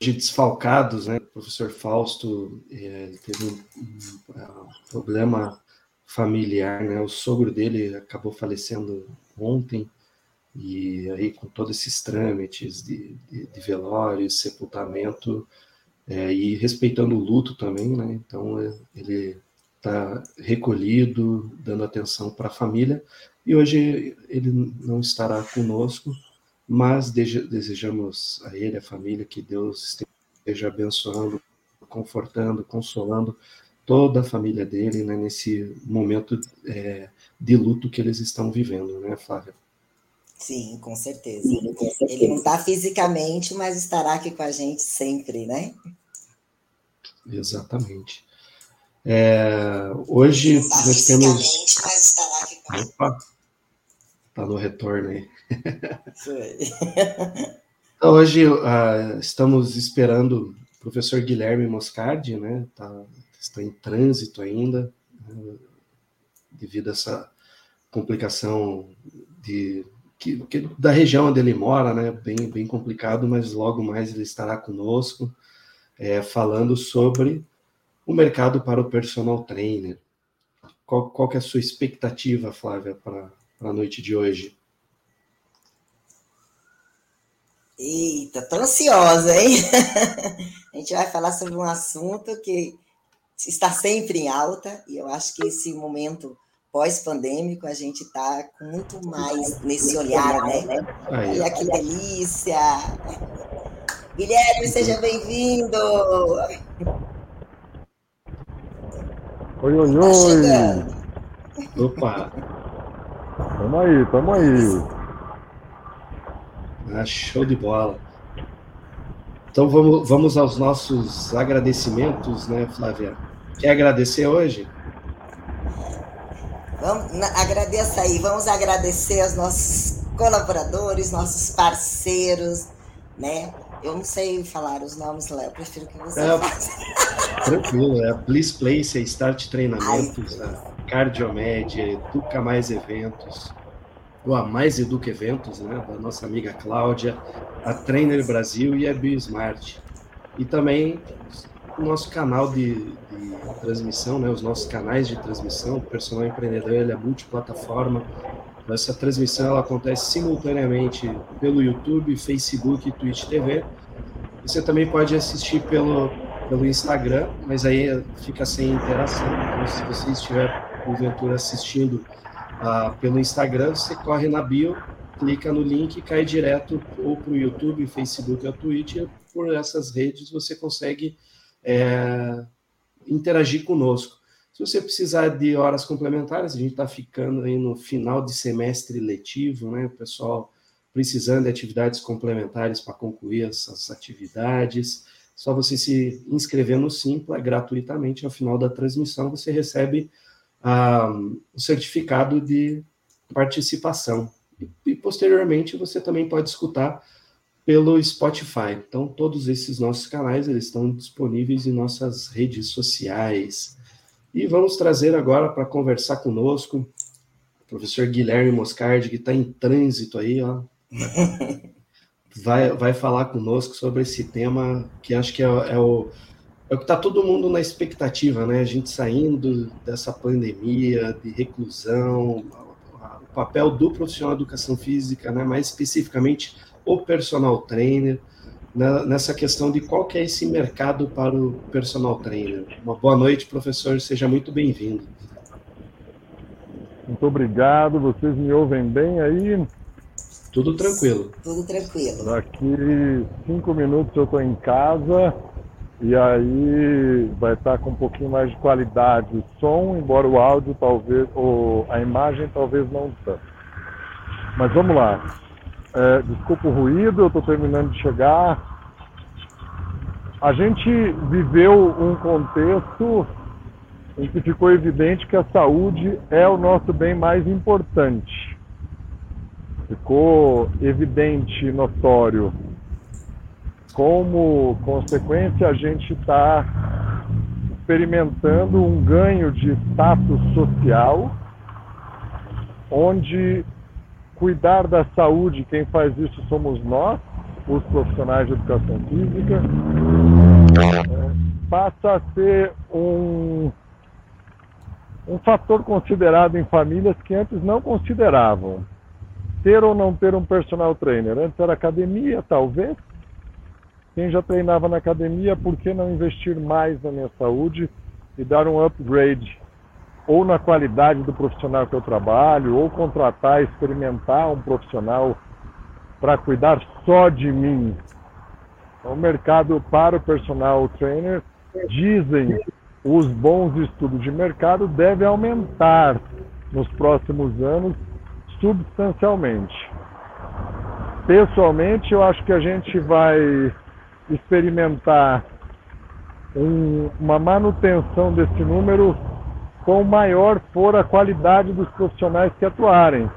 desfalcados, né? O professor Fausto é, teve um, um, problema familiar, né? O sogro dele acabou falecendo ontem e aí com todos esses trâmites de, de, de velório, sepultamento é, e respeitando o luto também, né? Então é, ele está recolhido, dando atenção para a família e hoje ele não estará conosco mas desejamos a ele, a família, que Deus esteja abençoando, confortando, consolando toda a família dele né, nesse momento é, de luto que eles estão vivendo, né, Flávia? Sim, com certeza. Sim, com certeza. Ele não está fisicamente, mas estará aqui com a gente sempre, né? Exatamente. É, hoje nós temos. Mas estará aqui com a gente. Tá no retorno aí. então, hoje uh, estamos esperando o professor Guilherme Moscardi, né? Tá, está em trânsito ainda, né, devido a essa complicação de, que, que, da região onde ele mora, né? Bem, bem complicado, mas logo mais ele estará conosco, é, falando sobre o mercado para o personal trainer. Qual, qual que é a sua expectativa, Flávia, para a noite de hoje? Eita, tô ansiosa, hein? a gente vai falar sobre um assunto que está sempre em alta, e eu acho que esse momento pós-pandêmico a gente está com muito mais nesse olhar, né? Olha que delícia! Guilherme, seja bem-vindo! Oi, oi, tá oi! Opa! Tamo aí, tamo aí. Ah, show de bola. Então vamos, vamos aos nossos agradecimentos, né, Flávia? Quer agradecer hoje? Vamos, agradeça aí, vamos agradecer aos nossos colaboradores, nossos parceiros, né? Eu não sei falar os nomes, Léo, prefiro que você é, faça. Tranquilo, é a Bliss Place, a Start Treinamentos, Ai, a Cardiomed, Educa Mais Eventos, o A Mais Educa Eventos, né, da nossa amiga Cláudia, a Trainer Brasil e a BioSmart. E também o nosso canal de, de, transmissão, né, os nossos canais de transmissão, o Personal Empreendedor ele é multiplataforma. Essa transmissão ela acontece simultaneamente pelo YouTube, Facebook e Twitch TV. Você também pode assistir pelo, pelo Instagram, mas aí fica sem interação. Então, se você estiver, porventura, assistindo ah, pelo Instagram, você corre na bio, clica no link e cai direto ou para o YouTube, Facebook ou Twitter. Por essas redes você consegue é, interagir conosco. Se você precisar de horas complementares, a gente está ficando aí no final de semestre letivo, né? O pessoal precisando de atividades complementares para concluir essas atividades. Só você se inscrever no Simpla gratuitamente. Ao final da transmissão, você recebe o certificado de participação. E, e, posteriormente você também pode escutar pelo Spotify. Então todos esses nossos canais eles estão disponíveis em nossas redes sociais. E vamos trazer agora para conversar conosco o professor Guilherme Moscardi, que está em trânsito aí, ó. Vai, vai falar conosco sobre esse tema que acho que é, é o é o que está todo mundo na expectativa, né? A gente saindo dessa pandemia de reclusão, o papel do profissional de educação física, né? mais especificamente o personal trainer, né? nessa questão de qual que é esse mercado para o personal trainer. Uma boa noite, professor, seja muito bem-vindo. Muito obrigado, vocês me ouvem bem aí? Tudo tranquilo. Tudo tranquilo. Daqui cinco minutos eu estou em casa e aí vai estar com um pouquinho mais de qualidade o som, embora o áudio talvez, ou a imagem talvez não tanto. Mas vamos lá. É, desculpa o ruído, eu estou terminando de chegar. A gente viveu um contexto em que ficou evidente que a saúde é o nosso bem mais importante. Ficou evidente, notório, como consequência, a gente está experimentando um ganho de status social, onde cuidar da saúde, quem faz isso somos nós, os profissionais de educação física, passa a ser um, um fator considerado em famílias que antes não consideravam. Ter ou não ter um personal trainer. Antes era academia, talvez. Quem já treinava na academia, por que não investir mais na minha saúde e dar um upgrade? Ou na qualidade do profissional que eu trabalho, ou contratar, experimentar um profissional para cuidar só de mim. O mercado para o personal trainer, dizem os bons estudos de mercado, deve aumentar nos próximos anos substancialmente. Pessoalmente, eu acho que a gente vai experimentar um, uma manutenção desse número com maior for a qualidade dos profissionais que atuarem.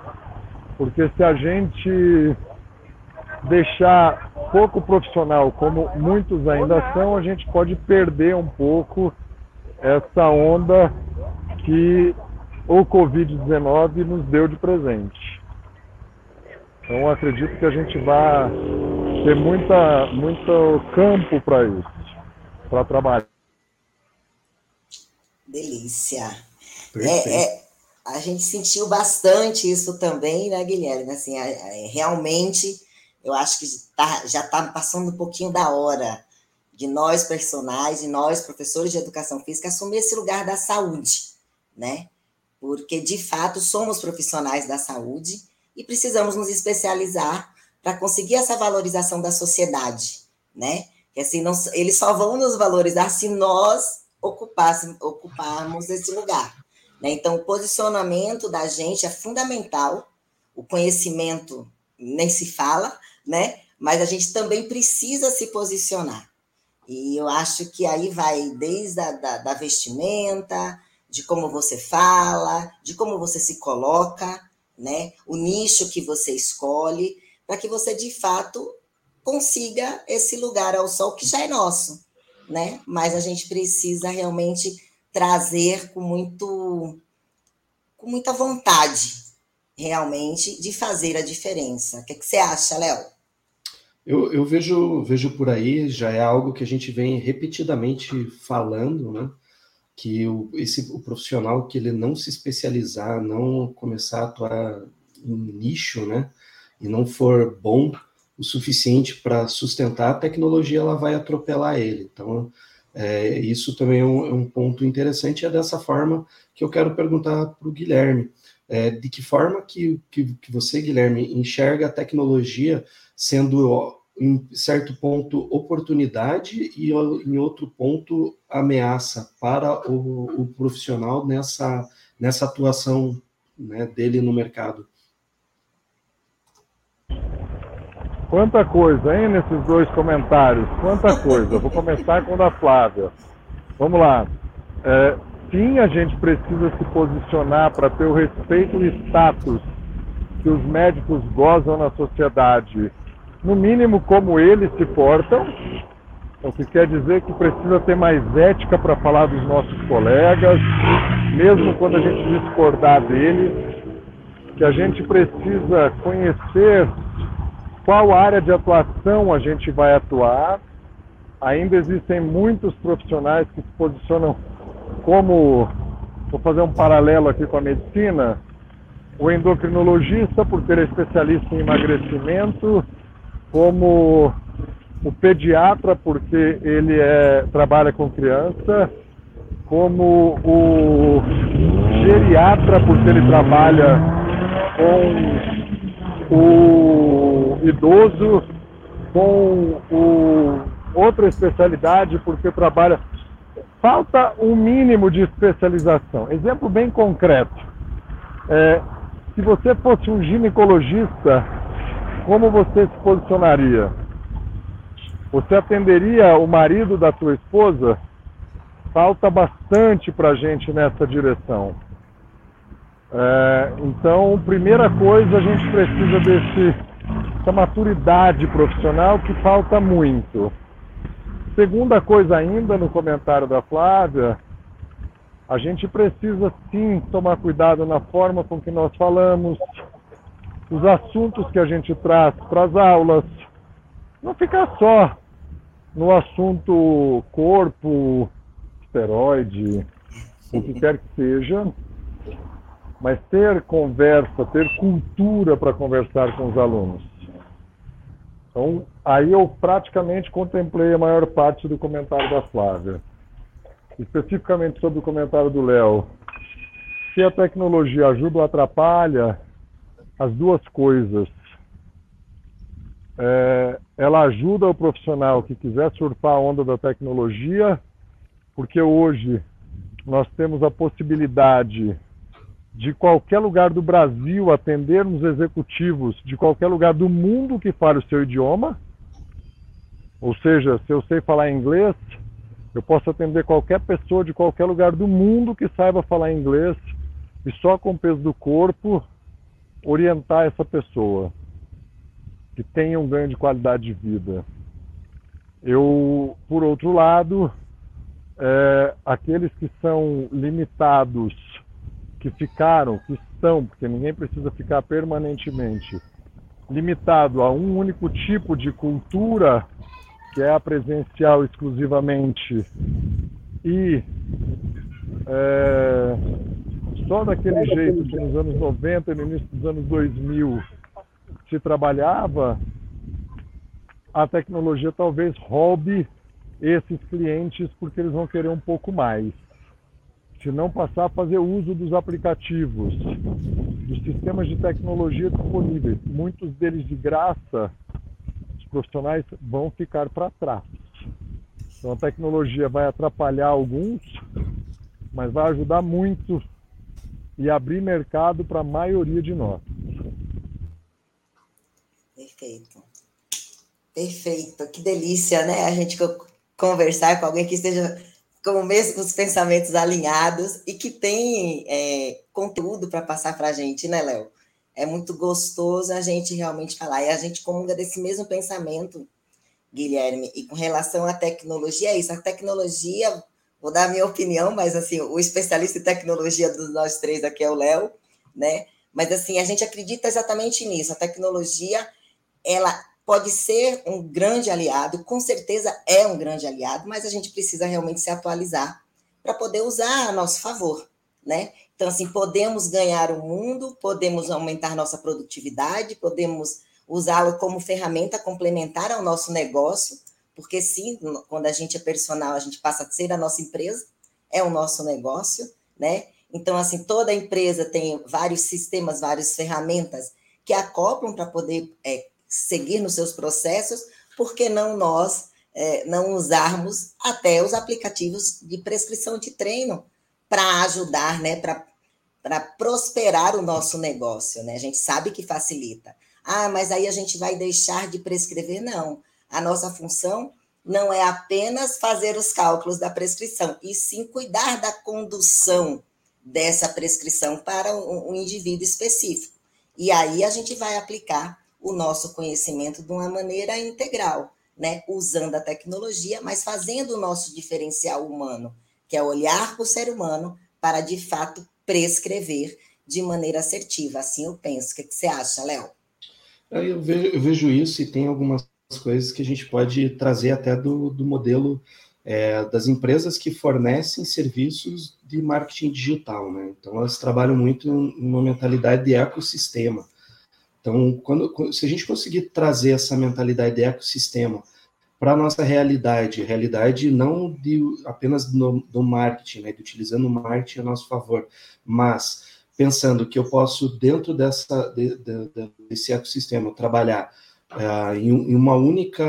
Porque se a gente deixar pouco profissional, como muitos ainda são, a gente pode perder um pouco essa onda que o Covid-19 nos deu de presente. Então acredito que a gente vai ter muita, muito campo para isso, para trabalhar. Delícia. É, é, a gente sentiu bastante isso também, né, Guilherme? Assim, realmente eu acho que tá, já está passando um pouquinho da hora de nós, personagens, e nós, professores de educação física, assumir esse lugar da saúde, né? Porque, de fato, somos profissionais da saúde e precisamos nos especializar para conseguir essa valorização da sociedade, né? Que assim, não, eles só vão nos valorizar se nós ocuparmos esse lugar. Né? Então, o posicionamento da gente é fundamental, o conhecimento nem se fala, né? Mas a gente também precisa se posicionar. E eu acho que aí vai desde a da, da vestimenta, de como você fala, de como você se coloca, né? O nicho que você escolhe, para que você de fato consiga esse lugar ao sol que já é nosso, né? Mas a gente precisa realmente trazer com muito com muita vontade realmente de fazer a diferença. O que, que você acha, Léo? Eu, eu, vejo, vejo por aí, já é algo que a gente vem repetidamente falando, né? Que o, esse, o profissional que ele não se especializar, não começar a atuar em nicho, né? E não for bom o suficiente para sustentar a tecnologia, ela vai atropelar ele. Então, é, isso também é um, é um, ponto interessante. É dessa forma que eu quero perguntar para o Guilherme. É, de que forma que, que, que, você, Guilherme, enxerga a tecnologia sendo, em certo ponto, oportunidade e, em outro ponto, ameaça para o, o profissional nessa, nessa atuação né, dele no mercado? Quanta coisa, hein, nesses dois comentários? Quanta coisa. Vou começar com o da Flávia. Vamos lá. É, sim, a gente precisa se posicionar para ter o respeito e status que os médicos gozam na sociedade, no mínimo como eles se portam, o que quer dizer que precisa ter mais ética para falar dos nossos colegas, mesmo quando a gente discordar deles, que a gente precisa conhecer qual área de atuação a gente vai atuar. Ainda existem muitos profissionais que se posicionam como, vou fazer um paralelo aqui com a medicina, o endocrinologista, ele é especialista em emagrecimento, como o pediatra, porque ele é, trabalha com criança, como o geriatra, porque ele trabalha com o idoso, com o, outra especialidade, porque trabalha falta um mínimo de especialização. Exemplo bem concreto. É, se você fosse um ginecologista, como você se posicionaria? Você atenderia o marido da sua esposa? Falta bastante para a gente nessa direção. É, então, primeira coisa, a gente precisa desse, dessa maturidade profissional que falta muito. Segunda coisa ainda, no comentário da Flávia, a gente precisa sim tomar cuidado na forma com que nós falamos, os assuntos que a gente traz para as aulas, não ficar só no assunto corpo, esteroide, o que quer que seja, mas ter conversa, ter cultura para conversar com os alunos. Então, aí eu praticamente contemplei a maior parte do comentário da Flávia. Especificamente sobre o comentário do Léo. Se a tecnologia ajuda ou atrapalha, as duas coisas. É, ela ajuda o profissional que quiser surfar a onda da tecnologia, porque hoje nós temos a possibilidade de qualquer lugar do Brasil atendermos executivos de qualquer lugar do mundo que fale o seu idioma. Ou seja, se eu sei falar inglês, eu posso atender qualquer pessoa de qualquer lugar do mundo que saiba falar inglês e só com o peso do corpo orientar essa pessoa que tenha um ganho de qualidade de vida. Eu, por outro lado, é, aqueles que são limitados que ficaram, que estão, porque ninguém precisa ficar permanentemente limitado a um único tipo de cultura, que é a presencial exclusivamente, e é, só daquele jeito que nos anos 90 e no início dos anos 2000 se trabalhava, a tecnologia talvez roube esses clientes porque eles vão querer um pouco mais se não passar a fazer uso dos aplicativos, dos sistemas de tecnologia disponíveis, muitos deles de graça, os profissionais vão ficar para trás. Então a tecnologia vai atrapalhar alguns, mas vai ajudar muito e abrir mercado para a maioria de nós. Perfeito. Perfeito. Que delícia, né? A gente conversar com alguém que esteja com mesmo os pensamentos alinhados e que tem é, conteúdo para passar para a gente, né, Léo? É muito gostoso a gente realmente falar. E a gente comunga desse mesmo pensamento, Guilherme. E com relação à tecnologia, é isso. A tecnologia, vou dar a minha opinião, mas assim, o especialista em tecnologia dos nós três aqui é o Léo, né? Mas assim, a gente acredita exatamente nisso. A tecnologia, ela pode ser um grande aliado, com certeza é um grande aliado, mas a gente precisa realmente se atualizar para poder usar a nosso favor, né? Então, assim, podemos ganhar o mundo, podemos aumentar nossa produtividade, podemos usá-lo como ferramenta complementar ao nosso negócio, porque sim, quando a gente é personal, a gente passa a ser a nossa empresa, é o nosso negócio, né? Então, assim, toda empresa tem vários sistemas, várias ferramentas que acoplam para poder é, seguir nos seus processos, por que não nós é, não usarmos até os aplicativos de prescrição de treino para ajudar, né, para prosperar o nosso negócio, né? A gente sabe que facilita. Ah, mas aí a gente vai deixar de prescrever? Não. A nossa função não é apenas fazer os cálculos da prescrição, e sim cuidar da condução dessa prescrição para um, um indivíduo específico. E aí a gente vai aplicar o nosso conhecimento de uma maneira integral, né? usando a tecnologia, mas fazendo o nosso diferencial humano, que é olhar para o ser humano para, de fato, prescrever de maneira assertiva. Assim eu penso. O que, você acha, Léo? Eu vejo, eu vejo, isso e tem algumas coisas que a gente pode trazer até do, do modelo é, das empresas que fornecem serviços de marketing digital. Né? Então, elas trabalham muito em uma mentalidade de ecossistema. Então, quando, se a gente conseguir trazer essa mentalidade de ecossistema para a nossa realidade, realidade não de, apenas no, do marketing, né, de utilizando o marketing a nosso favor, mas pensando que eu posso, dentro dessa, de, de, desse ecossistema, trabalhar uh, em, em, uma única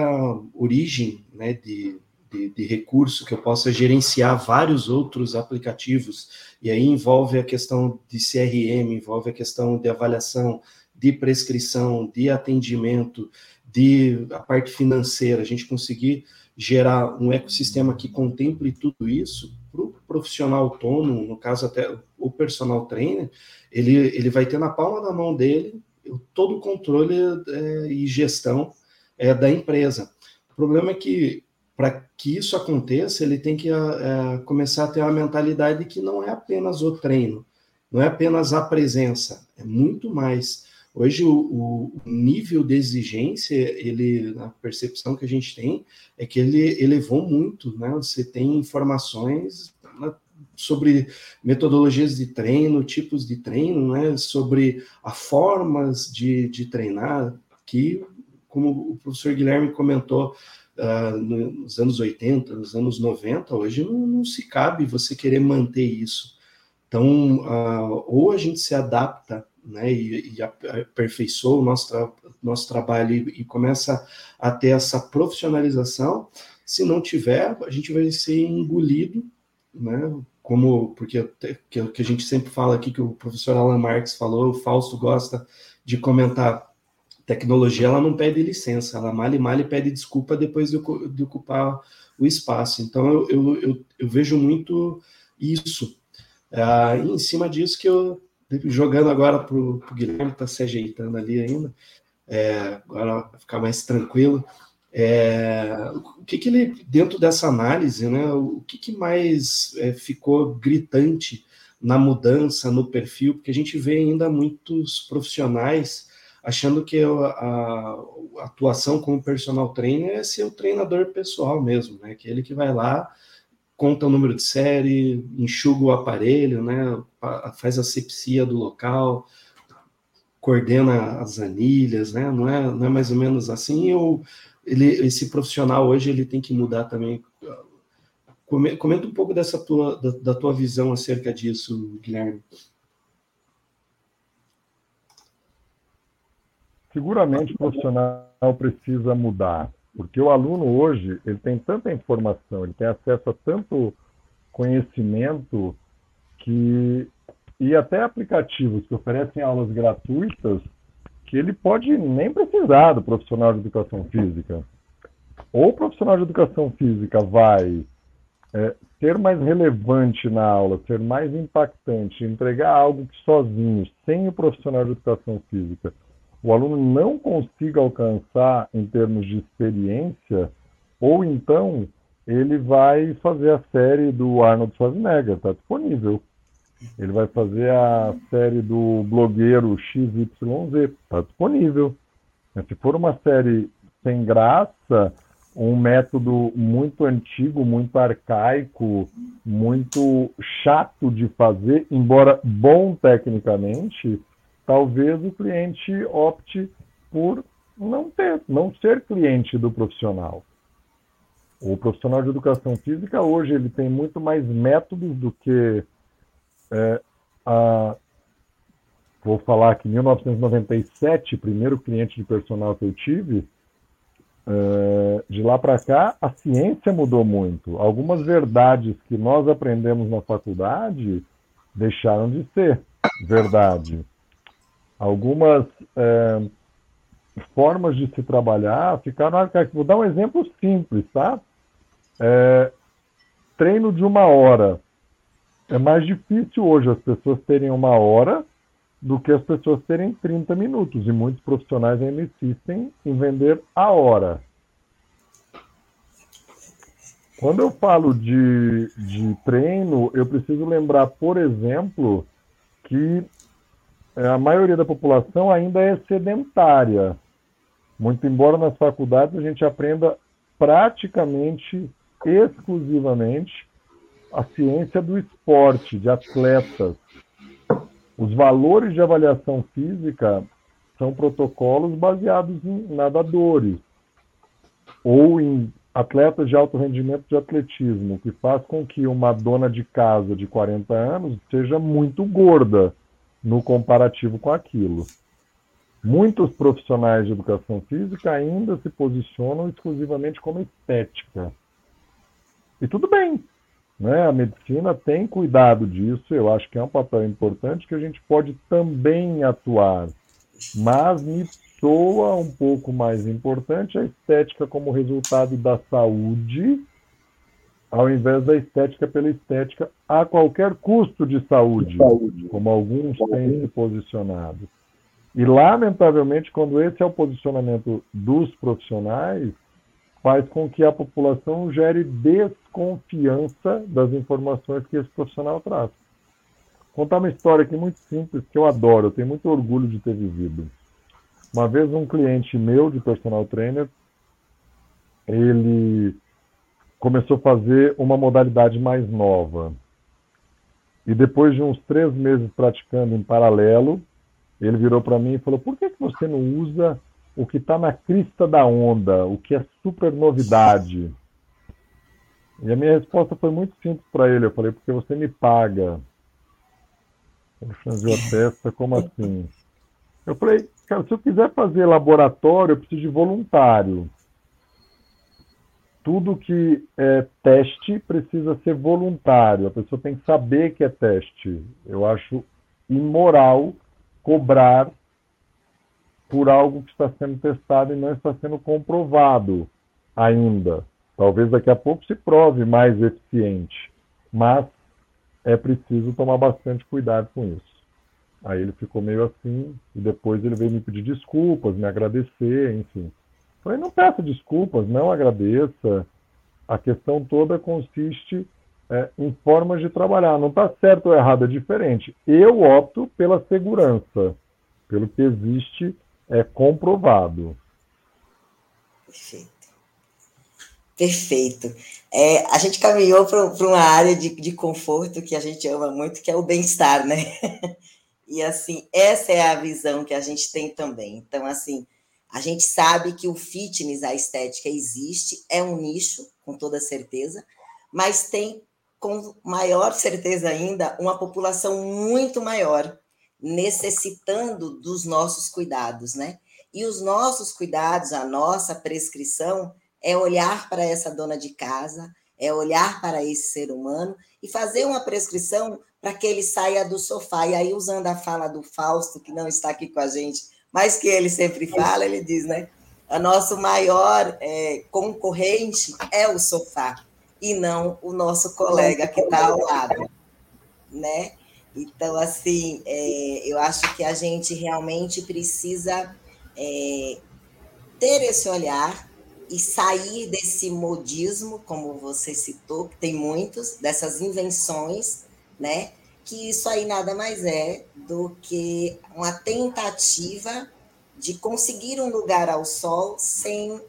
origem né, de, de, de, recurso, que eu possa gerenciar vários outros aplicativos, e aí envolve a questão de CRM, envolve a questão de avaliação, de prescrição, de atendimento, de a parte financeira, a gente conseguir gerar um ecossistema que contemple tudo isso para o profissional autônomo, no caso até o personal trainer, ele, ele vai ter na palma da mão dele todo o controle é, e gestão é, da empresa. O problema é que para que isso aconteça, ele tem que é, começar a ter uma mentalidade que não é apenas o treino, não é apenas a presença, é muito mais Hoje o, o, nível de exigência, ele, a percepção que a gente tem é que ele elevou muito, né? Você tem informações né, sobre metodologias de treino, tipos de treino, né? Sobre as formas de, de treinar, que, como o professor Guilherme comentou, uh, nos anos 80, nos anos 90, hoje não, não se cabe você querer manter isso. Então, uh, ou a gente se adapta né, e, e aperfeiçoa o nosso, tra nosso trabalho e, e, começa a ter essa profissionalização. Se não tiver, a gente vai ser engolido, né, como porque que, a gente sempre fala aqui que o professor Alan Marx falou, o Fausto gosta de comentar. Tecnologia ela não pede licença, ela mal e mal pede desculpa depois de, de ocupar o espaço. Então eu, eu, eu, eu vejo muito isso. Ah, em cima disso que eu jogando agora para o Guilherme, está se ajeitando ali ainda, é, agora ficar mais tranquilo. É, o que, que ele, dentro dessa análise, né, o que, que mais é, ficou gritante na mudança no perfil? Porque a gente vê ainda muitos profissionais achando que a, a, a atuação como personal trainer é ser o treinador pessoal mesmo, né, que é ele que vai lá conta o número de série, enxuga o aparelho, né, faz a sepsia do local, coordena as anilhas, né, não é, não é mais ou menos assim, ou ele, esse profissional hoje ele tem que mudar também. Comenta um pouco dessa tua, da, da tua visão acerca disso, Guilherme. Seguramente o profissional precisa mudar porque o aluno hoje, ele tem tanta informação, ele tem acesso a tanto conhecimento que e até aplicativos que oferecem aulas gratuitas que ele pode nem precisar do profissional de educação física. Ou o profissional de educação física vai é, ser mais relevante na aula, ser mais impactante, entregar algo que sozinho, sem o profissional de educação física, o aluno não consiga alcançar em termos de experiência, ou então ele vai fazer a série do Arnold Schwarzenegger, está disponível. Ele vai fazer a série do blogueiro XYZ, está disponível. Se for uma série sem graça, um método muito antigo, muito arcaico, muito chato de fazer, embora bom tecnicamente, talvez o cliente opte por não ter, não ser cliente do profissional. O profissional de educação física hoje ele tem muito mais métodos do que é, a, vou falar que em 1997, primeiro cliente de personal que eu tive, é, de lá para cá a ciência mudou muito. Algumas verdades que nós aprendemos na faculdade deixaram de ser verdade algumas é, formas de se trabalhar ficaram arcaicas. Vou dar um exemplo simples, tá? É, treino de uma hora. É mais difícil hoje as pessoas terem uma hora do que as pessoas terem 30 minutos. E muitos profissionais ainda insistem em vender a hora. Quando eu falo de, de treino, eu preciso lembrar, por exemplo, que a maioria da população ainda é sedentária. Muito embora nas faculdades a gente aprenda praticamente exclusivamente a ciência do esporte, de atletas. Os valores de avaliação física são protocolos baseados em nadadores ou em atletas de alto rendimento de atletismo, que faz com que uma dona de casa de 40 anos seja muito gorda no comparativo com aquilo. Muitos profissionais de educação física ainda se posicionam exclusivamente como estética. E tudo bem, né? A medicina tem cuidado disso, eu acho que é um papel importante que a gente pode também atuar. Mas me soa um pouco mais importante a estética como resultado da saúde ao invés da estética pela estética a qualquer custo de saúde, saúde. como alguns têm se posicionado. E, lamentavelmente, quando esse é o posicionamento dos profissionais, faz com que a população gere desconfiança das informações que esse profissional traz. Vou contar uma história aqui muito simples que eu adoro, eu tenho muito orgulho de ter vivido. Uma vez um cliente meu de personal trainer, ele começou a fazer uma modalidade mais nova. E depois de uns três meses praticando em paralelo, ele virou para mim e falou: por que, que você não usa o que está na crista da onda, o que é super novidade? E a minha resposta foi muito simples para ele. Eu falei: porque você me paga. Ele franziu a testa, como assim? Eu falei: cara, se eu quiser fazer laboratório, eu preciso de voluntário tudo que é teste precisa ser voluntário. A pessoa tem que saber que é teste. Eu acho imoral cobrar por algo que está sendo testado e não está sendo comprovado ainda. Talvez daqui a pouco se prove mais eficiente, mas é preciso tomar bastante cuidado com isso. Aí ele ficou meio assim, e depois ele veio me pedir desculpas, me agradecer, enfim. Falei, não peça desculpas, não agradeça. A questão toda consiste é, em formas de trabalhar. Não está certo ou errado, é diferente. Eu opto pela segurança, pelo que existe é comprovado. Perfeito. Perfeito. É, a gente caminhou para uma área de, de conforto que a gente ama muito, que é o bem-estar, né? E assim, essa é a visão que a gente tem também. Então, assim, a gente sabe que o fitness, a estética existe, é um nicho, com toda certeza, mas tem com maior certeza ainda uma população muito maior necessitando dos nossos cuidados, né? E os nossos cuidados, a nossa prescrição é olhar para essa dona de casa, é olhar para esse ser humano e fazer uma prescrição para que ele saia do sofá. E aí, usando a fala do Fausto, que não está aqui com a gente mas que ele sempre fala, ele diz, né? O nosso maior é, concorrente é o sofá e não o nosso colega que está ao lado, né? Então, assim, é, eu acho que a gente realmente precisa é, ter esse olhar e sair desse modismo, como você citou, que tem muitos, dessas invenções, né? Que isso aí nada mais é do que uma tentativa de conseguir um lugar ao sol sem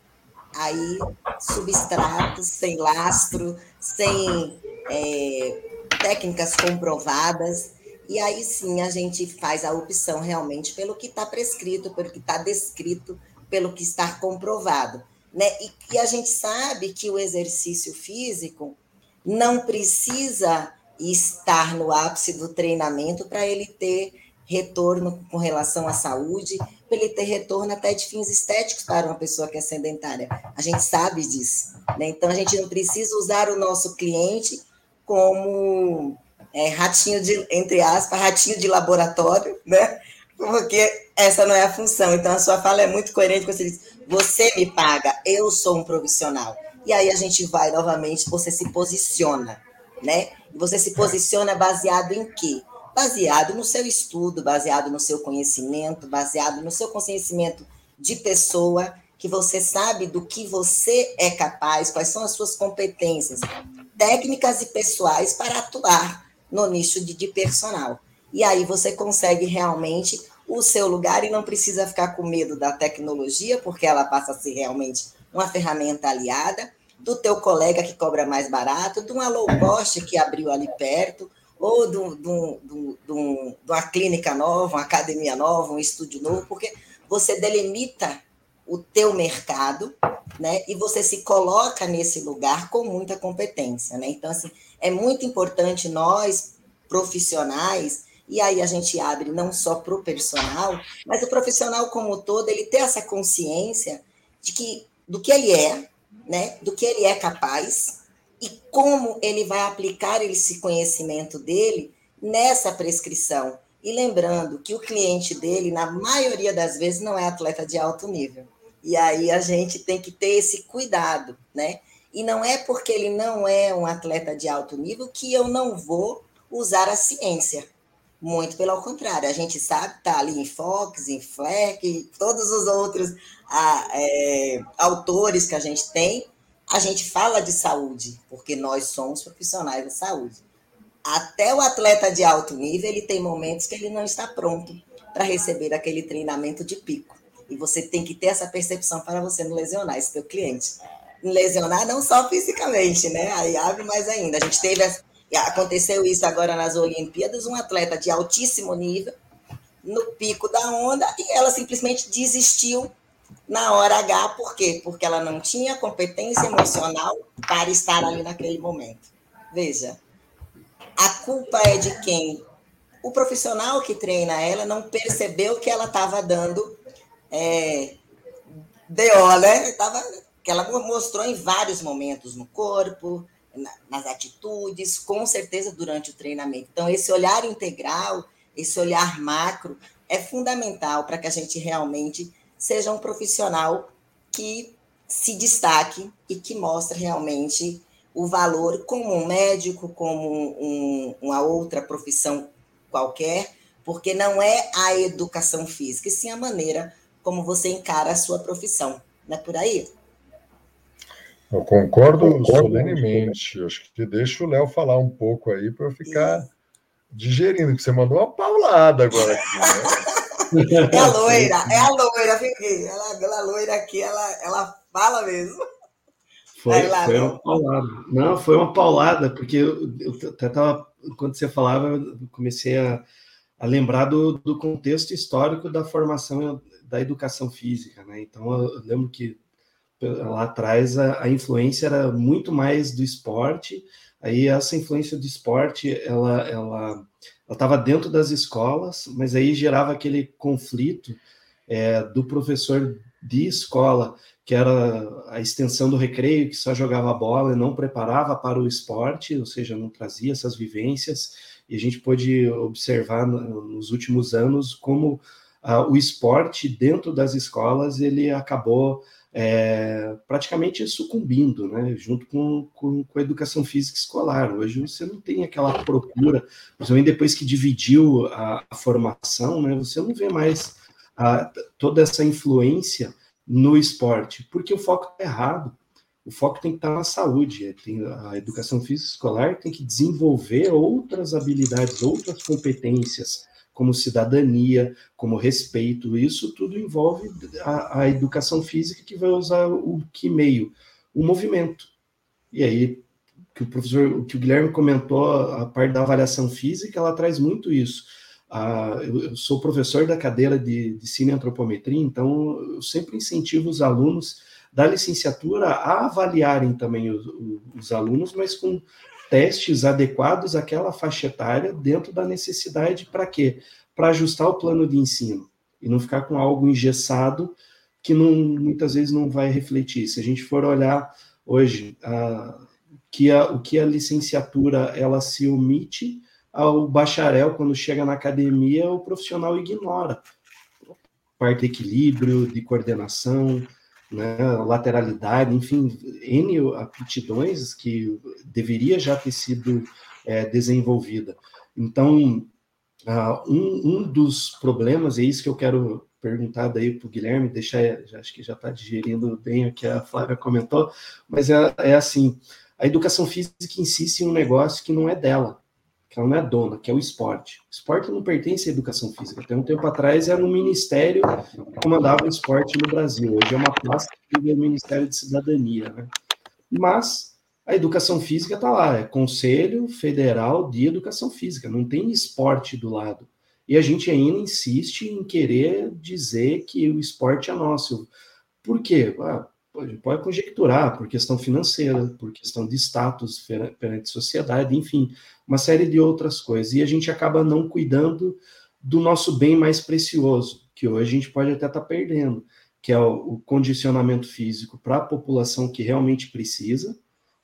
aí substratos, sem lastro, sem é, técnicas comprovadas. E aí sim a gente faz a opção realmente pelo que está prescrito, pelo que está descrito, pelo que está comprovado. Né? E, e a gente sabe que o exercício físico não precisa estar no ápice do treinamento para ele ter retorno com relação à saúde, para ele ter retorno até de fins estéticos para uma pessoa que é sedentária. A gente sabe disso. Né? Então, a gente não precisa usar o nosso cliente como é, ratinho de, entre aspas, ratinho de laboratório, né? Porque essa não é a função. Então, a sua fala é muito coerente quando você diz, você me paga, eu sou um profissional. E aí a gente vai novamente, você se posiciona, né? Você se posiciona baseado em quê? Baseado no seu estudo, baseado no seu conhecimento, baseado no seu conhecimento de pessoa, que você sabe do que você é capaz, quais são as suas competências técnicas e pessoais para atuar no nicho de, de personal. E aí você consegue realmente o seu lugar e não precisa ficar com medo da tecnologia, porque ela passa a ser realmente uma ferramenta aliada do teu colega que cobra mais barato, de uma low cost que abriu ali perto, ou de, de, de, de uma clínica nova, uma academia nova, um estúdio novo, porque você delimita o teu mercado, né? E você se coloca nesse lugar com muita competência, né? Então, assim, é muito importante nós, profissionais, e aí a gente abre não só para o personal, mas o profissional como todo, ele ter essa consciência de que do que ele é, né, do que ele é capaz e como ele vai aplicar esse conhecimento dele nessa prescrição. E lembrando que o cliente dele, na maioria das vezes, não é atleta de alto nível. E aí a gente tem que ter esse cuidado, né? E não é porque ele não é um atleta de alto nível que eu não vou usar a ciência. Muito pelo contrário, a gente sabe, está ali em Fox, em Fleck, todos os outros a, é, autores que a gente tem, a gente fala de saúde, porque nós somos profissionais da saúde. Até o atleta de alto nível, ele tem momentos que ele não está pronto para receber aquele treinamento de pico. E você tem que ter essa percepção para você não lesionar esse teu cliente. Lesionar não só fisicamente, né? Aí abre mais ainda. A gente teve. Aconteceu isso agora nas Olimpíadas, um atleta de altíssimo nível, no pico da onda, e ela simplesmente desistiu na hora H, por quê? Porque ela não tinha competência emocional para estar ali naquele momento. Veja, a culpa é de quem? O profissional que treina ela não percebeu que ela estava dando é, DO, né? Tava, que ela mostrou em vários momentos no corpo, nas atitudes, com certeza durante o treinamento. Então, esse olhar integral, esse olhar macro, é fundamental para que a gente realmente seja um profissional que se destaque e que mostre realmente o valor como um médico, como um, uma outra profissão qualquer, porque não é a educação física, e sim a maneira como você encara a sua profissão. Não é por aí? Eu concordo, concordo solenemente. Acho que deixa o Léo falar um pouco aí para eu ficar Isso. digerindo, que você mandou uma paulada agora aqui, né? É a loira, é a loira, fiquei. Ela, ela loira aqui, ela, ela fala mesmo. Foi, lá, foi uma paulada. Não, foi uma paulada, porque eu, eu até tava, quando você falava, eu comecei a, a lembrar do, do contexto histórico da formação da educação física, né? Então eu lembro que lá atrás a, a influência era muito mais do esporte. Aí essa influência do esporte, ela ela estava dentro das escolas, mas aí gerava aquele conflito é, do professor de escola que era a extensão do recreio, que só jogava bola e não preparava para o esporte, ou seja, não trazia essas vivências. E a gente pôde observar nos últimos anos como uh, o esporte dentro das escolas ele acabou é, praticamente sucumbindo, né, junto com, com, com, a educação física escolar. Hoje você não tem aquela procura, principalmente depois que dividiu a, a formação, né, você não vê mais a, toda essa influência no esporte, porque o foco está errado. O foco tem que estar tá na saúde. Tem, a educação física escolar tem que desenvolver outras habilidades, outras competências, como cidadania, como respeito. Isso tudo envolve a, a educação física que vai usar o que meio? O movimento. E aí, que o professor, que o Guilherme comentou, a parte da avaliação física, ela traz muito isso ah, eu, sou professor da cadeira de, de cineantropometria, então eu sempre incentivo os alunos da licenciatura a avaliarem também os, os alunos, mas com testes adequados àquela faixa etária dentro da necessidade para quê? Para ajustar o plano de ensino e não ficar com algo engessado que não, muitas vezes não vai refletir. Se a gente for olhar hoje ah, que a, o que a licenciatura ela se omite ao bacharel, quando chega na academia, o profissional ignora parte de equilíbrio, de coordenação, né, lateralidade, enfim, N aptidões que deveria já ter sido é, desenvolvida. Então, uh, um, um, dos problemas, é isso que eu quero perguntar daí para o Guilherme, deixar, já, acho que já está digerindo bem o que a Flávia comentou, mas é, é assim, a educação física insiste em um negócio que não é dela, que ela não é dona, que é o esporte. O esporte não pertence à educação física. Até um tempo atrás era um ministério que comandava o esporte no Brasil. Hoje é uma pasta do Ministério de Cidadania. Né? Mas a educação física está lá, é Conselho Federal de Educação Física, não tem esporte do lado. E a gente ainda insiste em querer dizer que o esporte é nosso. Por quê? Ah, pode, pode conjecturar por questão financeira, por questão de status perante sociedade, enfim, uma série de outras coisas. E a gente acaba não cuidando do nosso bem mais precioso, que hoje a gente pode até estar tá perdendo, que é o, o condicionamento físico para a população que realmente precisa,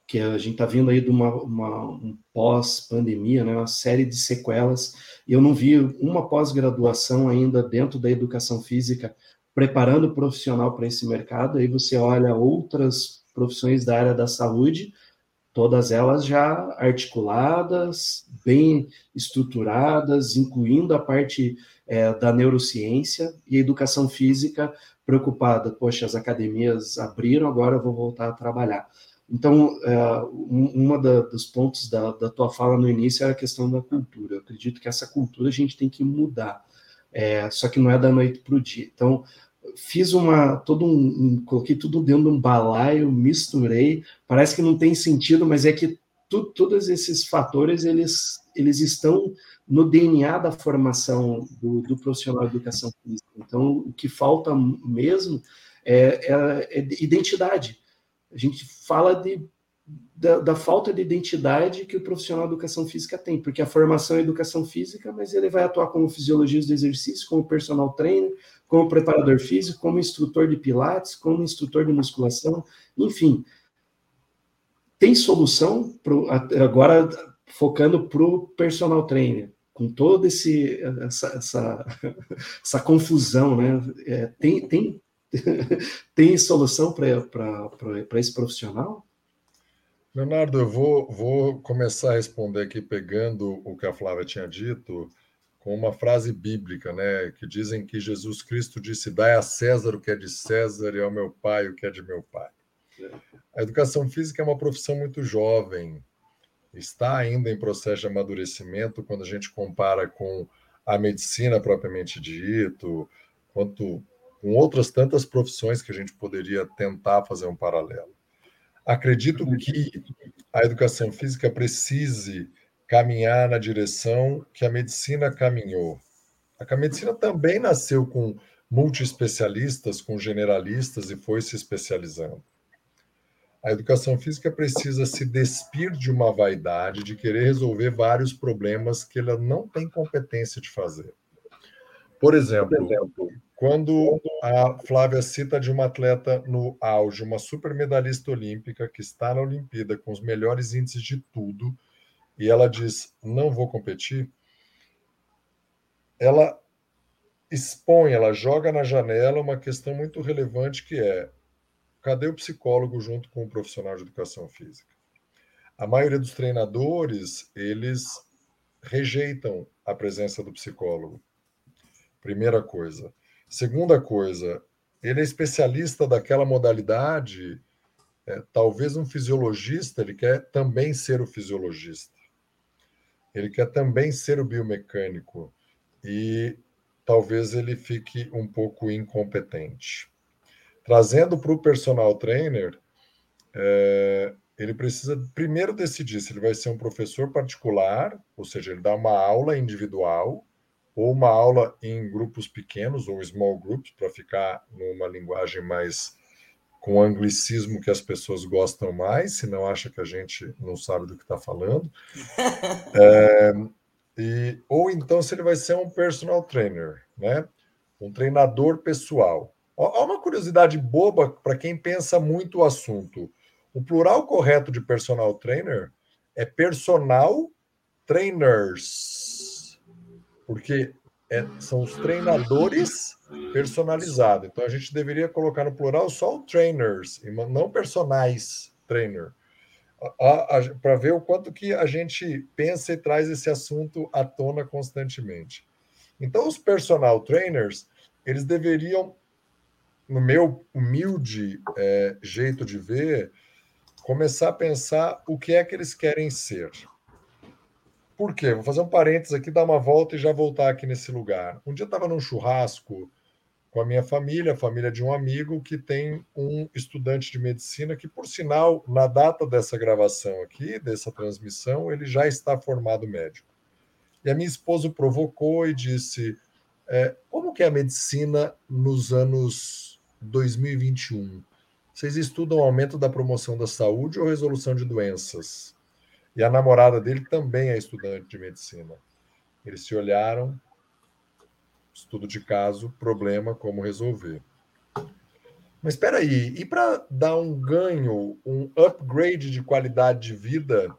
que a gente está vindo aí de uma, uma um pós-pandemia, né, uma série de sequelas, eu não vi uma pós-graduação ainda dentro da educação física preparando o profissional para esse mercado, aí você olha outras profissões da área da saúde, todas elas já articuladas, bem estruturadas, incluindo a parte é, da neurociência e educação física preocupada. Poxa, as academias abriram, agora eu vou voltar a trabalhar. Então, é, uma da, dos pontos da, da, tua fala no início era a questão da cultura. Eu acredito que essa cultura a gente tem que mudar, é, só que não é da noite para o dia. Então, fiz uma todo um, um, coloquei tudo dentro de um balaio, misturei. Parece que não tem sentido, mas é que tu, todos esses fatores eles eles estão no DNA da formação do, do, profissional de educação física. Então, o que falta mesmo é, é, é identidade. A gente fala de, da, da, falta de identidade que o profissional de educação física tem, porque a formação é educação física, mas ele vai atuar como fisiologista do exercício, como personal trainer, como preparador físico, como instrutor de pilates, como instrutor de musculação, enfim. Tem solução pro, agora focando para o personal trainer com toda essa, essa, essa confusão, né? É, tem, tem, tem solução para esse profissional? Leonardo, eu vou, vou começar a responder aqui pegando o que a Flávia tinha dito com uma frase bíblica, né? Que dizem que Jesus Cristo disse: Dai a César o que é de César e ao meu pai o que é de meu pai. A educação física é uma profissão muito jovem, está ainda em processo de amadurecimento quando a gente compara com a medicina propriamente dito, quanto com outras tantas profissões que a gente poderia tentar fazer um paralelo. Acredito que a educação física precise caminhar na direção que a medicina caminhou. A medicina também nasceu com multiespecialistas, com generalistas e foi se especializando. A educação física precisa se despir de uma vaidade de querer resolver vários problemas que ela não tem competência de fazer. Por exemplo, quando a Flávia cita de uma atleta no auge, uma super medalhista olímpica que está na Olimpíada com os melhores índices de tudo, e ela diz: não vou competir, ela expõe, ela joga na janela uma questão muito relevante que é cadê o psicólogo junto com o profissional de educação física? A maioria dos treinadores, eles rejeitam a presença do psicólogo. Primeira coisa. Segunda coisa, ele é especialista daquela modalidade. É, talvez um fisiologista, ele quer também ser o fisiologista. Ele quer também ser o biomecânico. E talvez ele fique um pouco incompetente. Trazendo para o personal trainer, é, ele precisa primeiro decidir se ele vai ser um professor particular, ou seja, ele dá uma aula individual, ou uma aula em grupos pequenos, ou small groups, para ficar numa linguagem mais com anglicismo que as pessoas gostam mais, se não acha que a gente não sabe do que está falando. É, e, ou então se ele vai ser um personal trainer, né? um treinador pessoal. Há uma curiosidade boba para quem pensa muito o assunto. O plural correto de personal trainer é personal trainers, porque é, são os treinadores personalizados. Então a gente deveria colocar no plural só o trainers, não personais trainer, para ver o quanto que a gente pensa e traz esse assunto à tona constantemente. Então os personal trainers eles deveriam no meu humilde é, jeito de ver, começar a pensar o que é que eles querem ser. Por quê? Vou fazer um parênteses aqui, dar uma volta e já voltar aqui nesse lugar. Um dia eu estava num churrasco com a minha família, a família de um amigo que tem um estudante de medicina que, por sinal, na data dessa gravação aqui, dessa transmissão, ele já está formado médico. E a minha esposa provocou e disse: é, como que é a medicina nos anos 2021. Vocês estudam aumento da promoção da saúde ou resolução de doenças? E a namorada dele também é estudante de medicina. Eles se olharam, estudo de caso, problema, como resolver. Mas espera aí, e para dar um ganho, um upgrade de qualidade de vida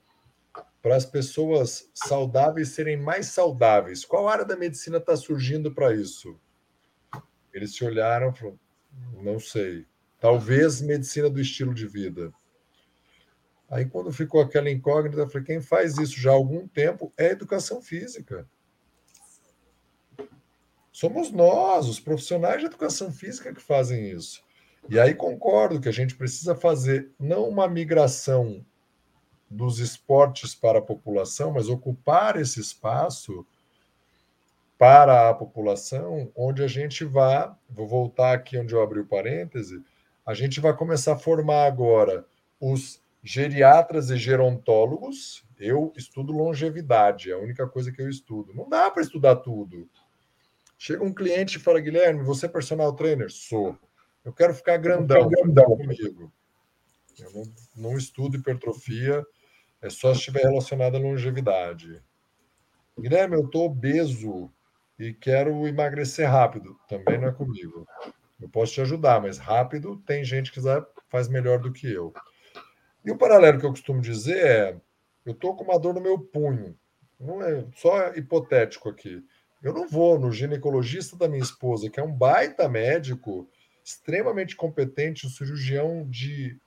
para as pessoas saudáveis serem mais saudáveis, qual área da medicina está surgindo para isso? Eles se olharam falaram: não sei. Talvez medicina do estilo de vida. Aí, quando ficou aquela incógnita, eu falei: quem faz isso já há algum tempo é educação física. Somos nós, os profissionais de educação física, que fazem isso. E aí concordo que a gente precisa fazer não uma migração dos esportes para a população, mas ocupar esse espaço para a população, onde a gente vai, vou voltar aqui onde eu abri o parêntese, a gente vai começar a formar agora os geriatras e gerontólogos. Eu estudo longevidade, é a única coisa que eu estudo. Não dá para estudar tudo. Chega um cliente e fala, Guilherme, você é personal trainer? Sou. Eu quero ficar grandão, grandão comigo. Eu não, não estudo hipertrofia, é só se estiver relacionado à longevidade. Guilherme, eu estou obeso e quero emagrecer rápido. Também não é comigo. Eu posso te ajudar, mas rápido tem gente que faz melhor do que eu. E o paralelo que eu costumo dizer é: eu estou com uma dor no meu punho. Não é só hipotético aqui. Eu não vou no ginecologista da minha esposa, que é um baita médico, extremamente competente, um cirurgião de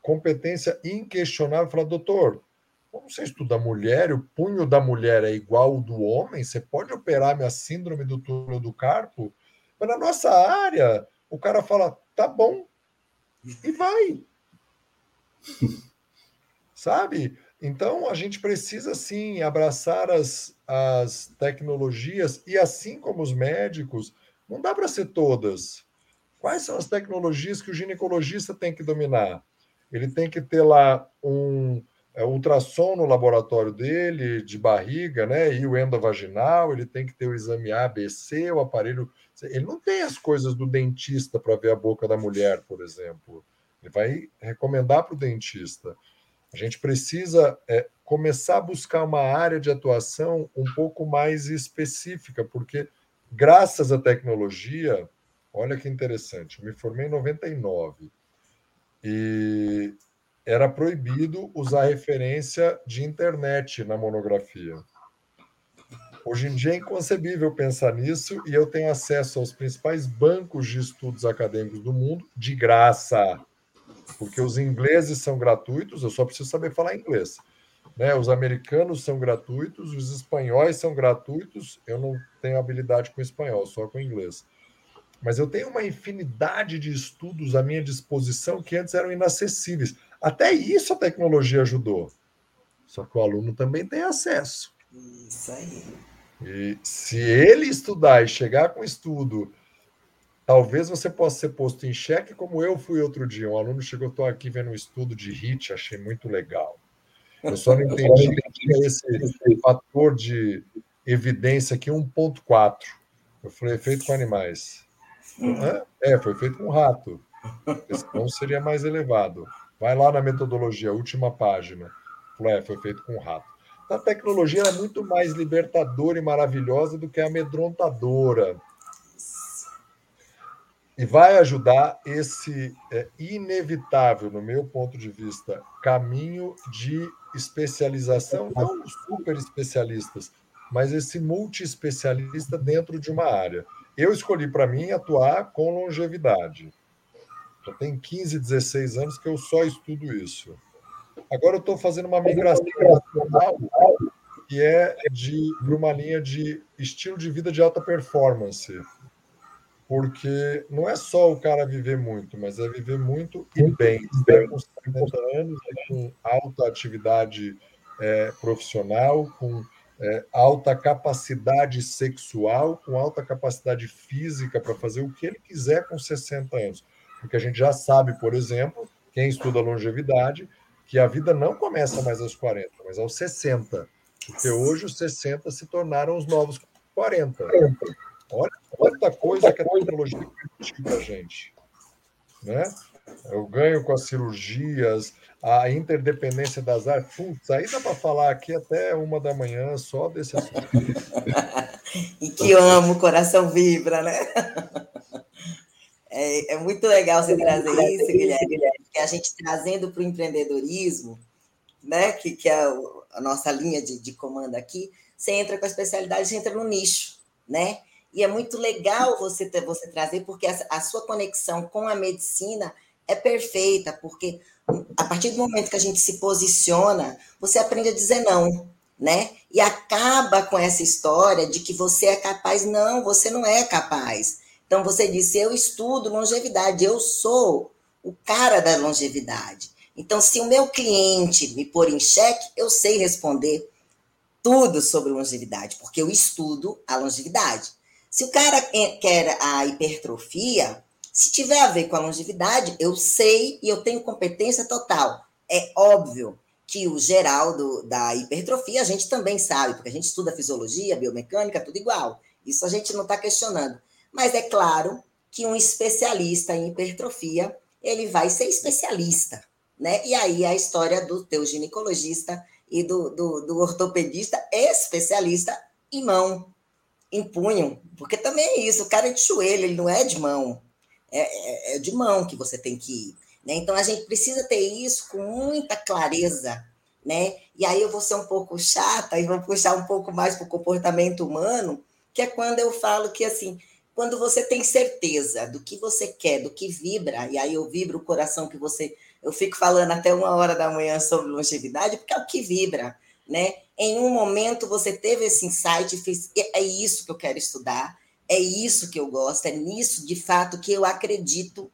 competência inquestionável, falar, doutor, como você estuda a mulher, o punho da mulher é igual ao do homem, você pode operar minha síndrome do túnel do carpo? Mas na nossa área, o cara fala, tá bom, e vai. Sabe? Então, a gente precisa, sim, abraçar as, as tecnologias, e assim como os médicos, não dá para ser todas. Quais são as tecnologias que o ginecologista tem que dominar? Ele tem que ter lá um é, ultrassom no laboratório dele, de barriga, né? E o endovaginal, ele tem que ter o exame ABC, o aparelho. Ele não tem as coisas do dentista para ver a boca da mulher, por exemplo. Ele vai recomendar para o dentista. A gente precisa é, começar a buscar uma área de atuação um pouco mais específica, porque graças à tecnologia, olha que interessante, eu me formei em 99 e era proibido usar referência de internet na monografia. Hoje em dia é inconcebível pensar nisso e eu tenho acesso aos principais bancos de estudos acadêmicos do mundo de graça, porque os ingleses são gratuitos, eu só preciso saber falar inglês. Né? Os americanos são gratuitos, os espanhóis são gratuitos, eu não tenho habilidade com espanhol, só com inglês mas eu tenho uma infinidade de estudos à minha disposição que antes eram inacessíveis. Até isso a tecnologia ajudou. Só que o aluno também tem acesso. Isso aí. E se ele estudar e chegar com estudo, talvez você possa ser posto em xeque, como eu fui outro dia. Um aluno chegou, estou aqui vendo um estudo de HIT, achei muito legal. Eu só não entendi que esse, esse fator de evidência aqui 1.4. Eu falei, feito com animais. É, foi feito com rato. Então seria mais elevado. Vai lá na metodologia, última página. É, foi feito com rato. A tecnologia é muito mais libertadora e maravilhosa do que amedrontadora. E vai ajudar esse é, inevitável, no meu ponto de vista, caminho de especialização, não super especialistas, mas esse multi-especialista dentro de uma área. Eu escolhi para mim atuar com longevidade. Já tem 15, 16 anos que eu só estudo isso. Agora eu estou fazendo uma migração nacional que é de uma linha de estilo de vida de alta performance. Porque não é só o cara viver muito, mas é viver muito e bem. É com 50 anos, com alta atividade é, profissional, com é, alta capacidade sexual, com alta capacidade física para fazer o que ele quiser com 60 anos. Porque a gente já sabe, por exemplo, quem estuda longevidade, que a vida não começa mais aos 40, mas aos 60. Porque hoje os 60 se tornaram os novos 40. Olha quanta coisa que a tecnologia permitiu para a gente. Né? Eu ganho com as cirurgias, a interdependência das áreas. Putz, aí dá para falar aqui até uma da manhã só desse assunto. e que amo, o coração vibra, né? É, é muito legal você trazer isso, Guilherme, que a gente trazendo para o empreendedorismo, né, que, que é a nossa linha de, de comando aqui, você entra com a especialidade, você entra no nicho, né? E é muito legal você, você trazer, porque a, a sua conexão com a medicina é perfeita, porque a partir do momento que a gente se posiciona, você aprende a dizer não, né? E acaba com essa história de que você é capaz. Não, você não é capaz. Então você disse: eu estudo longevidade, eu sou o cara da longevidade. Então, se o meu cliente me pôr em xeque, eu sei responder. tudo sobre longevidade, porque eu estudo a longevidade. Se o cara quer a hipertrofia, se tiver a ver com a longevidade, eu sei e eu tenho competência total. É óbvio que o geral do, da hipertrofia a gente também sabe, porque a gente estuda fisiologia, biomecânica, tudo igual. Isso a gente não está questionando. Mas é claro que um especialista em hipertrofia, ele vai ser especialista, né? E aí a história do teu ginecologista e do, do, do ortopedista especialista em mão, em punho, porque também é isso, o cara é de joelho, ele não é de mão, é, é, é de mão que você tem que ir. Né? Então a gente precisa ter isso com muita clareza, né? E aí eu vou ser um pouco chata e vou puxar um pouco mais para o comportamento humano, que é quando eu falo que assim, quando você tem certeza do que você quer, do que vibra, e aí eu vibro o coração que você eu fico falando até uma hora da manhã sobre longevidade, porque é o que vibra, né? Em um momento você teve esse insight e fez, é isso que eu quero estudar, é isso que eu gosto, é nisso de fato que eu acredito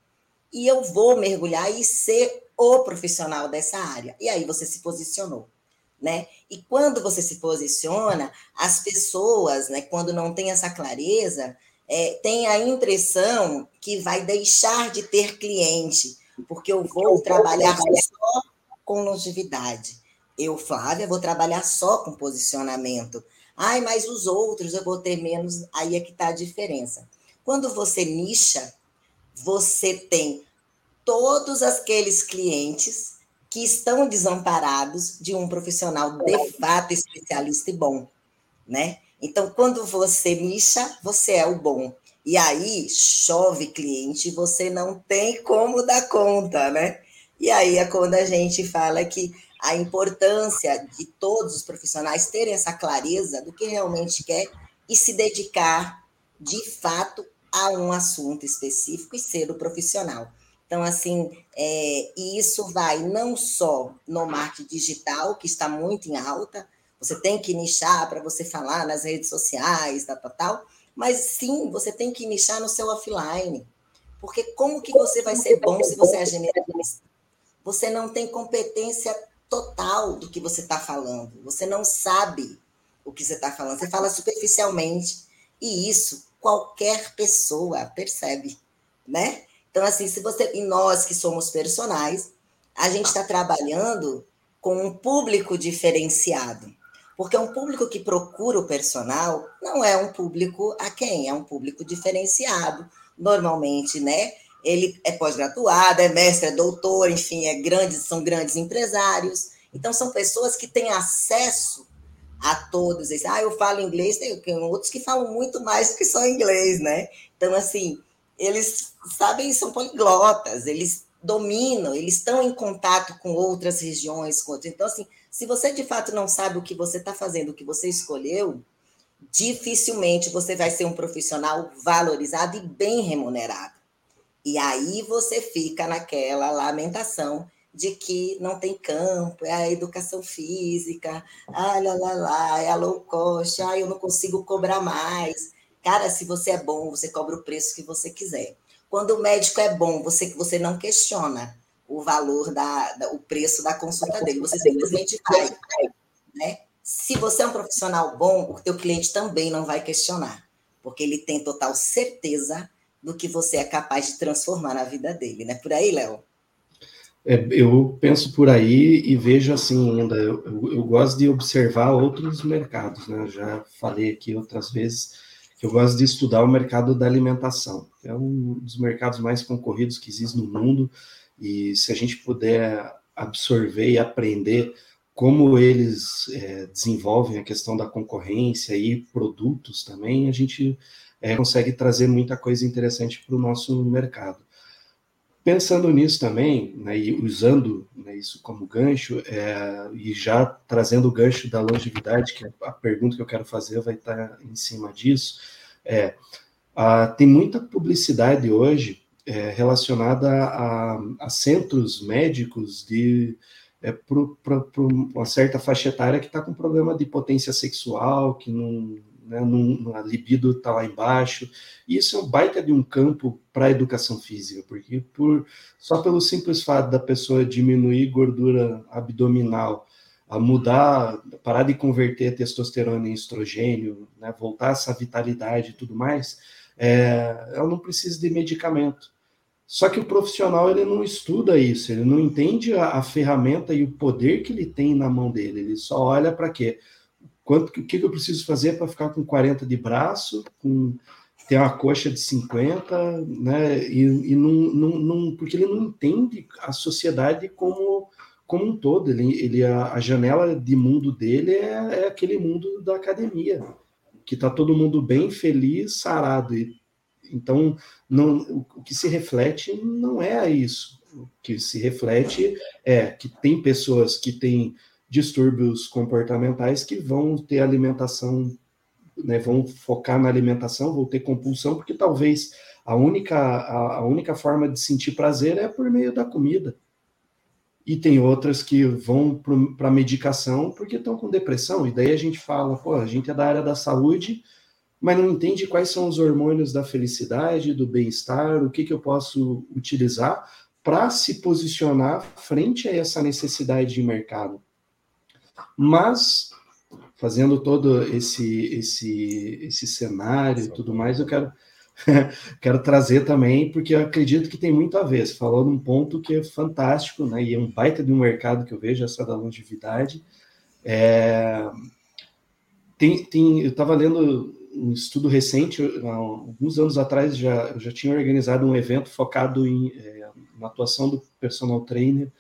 e eu vou mergulhar e ser o profissional dessa área. E aí você se posicionou, né? E quando você se posiciona, as pessoas, né, quando não tem essa clareza, é, tem a impressão que vai deixar de ter cliente, porque eu vou trabalhar só com longevidade. Eu, Flávia, vou trabalhar só com posicionamento. Ai, mas os outros eu vou ter menos. Aí é que está a diferença. Quando você nicha, você tem todos aqueles clientes que estão desamparados de um profissional de fato especialista e bom, né? Então, quando você nicha, você é o bom. E aí chove cliente, você não tem como dar conta, né? E aí é quando a gente fala que a importância de todos os profissionais terem essa clareza do que realmente quer e se dedicar de fato a um assunto específico e ser o profissional. Então, assim, é, e isso vai não só no marketing digital, que está muito em alta, você tem que nichar para você falar nas redes sociais, tal, tal, tal, mas sim, você tem que nichar no seu offline. Porque como que você vai ser bom se você é generalista? Você não tem competência total do que você está falando. Você não sabe o que você está falando. Você fala superficialmente. E isso qualquer pessoa percebe, né? Então, assim, se você. E nós que somos personagens, a gente está trabalhando com um público diferenciado. Porque um público que procura o personal não é um público a quem? É um público diferenciado. Normalmente, né? Ele é pós-graduado, é mestre, é doutor, enfim, é grandes, são grandes empresários. Então, são pessoas que têm acesso a todos. Ah, eu falo inglês, tem outros que falam muito mais do que só inglês, né? Então, assim, eles sabem, são poliglotas, eles dominam, eles estão em contato com outras regiões. Com. Então, assim, se você de fato não sabe o que você está fazendo, o que você escolheu, dificilmente você vai ser um profissional valorizado e bem remunerado. E aí você fica naquela lamentação de que não tem campo, é a educação física, ah, lá, lá, lá, é a low cost, ah, eu não consigo cobrar mais. Cara, se você é bom, você cobra o preço que você quiser. Quando o médico é bom, você, você não questiona o valor da, da, o preço da consulta dele. Você simplesmente vai, né? Se você é um profissional bom, o teu cliente também não vai questionar, porque ele tem total certeza do que você é capaz de transformar na vida dele, né? Por aí, Léo. É, eu penso por aí e vejo assim ainda. Eu, eu, eu, gosto de observar outros mercados, né? Já falei aqui outras vezes que eu gosto de estudar o mercado da alimentação. É um dos mercados mais concorridos que existe no mundo. E se a gente puder absorver e aprender como eles é, desenvolvem a questão da concorrência e produtos também, a gente é, consegue trazer muita coisa interessante para o nosso mercado. Pensando nisso também, né, e usando né, isso como gancho, é, e já trazendo o gancho da longevidade, que é a pergunta que eu quero fazer vai estar em cima disso, é, a, tem muita publicidade hoje é, relacionada a, a, centros médicos de é, para uma certa faixa etária que está com problema de potência sexual, que não, né, não, a libido está lá embaixo. E isso é um baita de um campo para a educação física, porque por, só pelo simples fato da pessoa diminuir gordura abdominal a mudar, parar de converter testosterona em estrogênio, né, voltar essa vitalidade e tudo mais, é, ela não precisa de medicamento. Só que o profissional ele não estuda isso, ele não entende a, a ferramenta e o poder que ele tem na mão dele. Ele só olha para quê? Quanto, o que, que eu preciso fazer para ficar com 40 de braço, com ter uma coxa de 50, né? E, e não, não, não, porque ele não entende a sociedade como como um todo. Ele, ele a, a janela de mundo dele é, é, aquele mundo da academia, que está todo mundo bem, feliz, sarado. E, então, não, o que se reflete não é isso. O que se reflete é que tem pessoas que têm distúrbios comportamentais que vão ter alimentação, né, vão focar na alimentação, vão ter compulsão, porque talvez a única, a, a única forma de sentir prazer é por meio da comida e tem outras que vão para medicação porque estão com depressão, e daí a gente fala, pô, a gente é da área da saúde, mas não entende quais são os hormônios da felicidade, do bem-estar, o que, que eu posso utilizar para se posicionar frente a essa necessidade de mercado. Mas, fazendo todo esse, esse, esse cenário e tudo mais, eu quero quero trazer também, porque eu acredito que tem muito a ver. Você falou num ponto que é fantástico, né? E é um baita de um mercado que eu vejo, essa da longevidade. É... Tem, tem, eu estava lendo um estudo recente, alguns anos atrás já, eu já tinha organizado um evento focado em, é, na atuação do personal trainer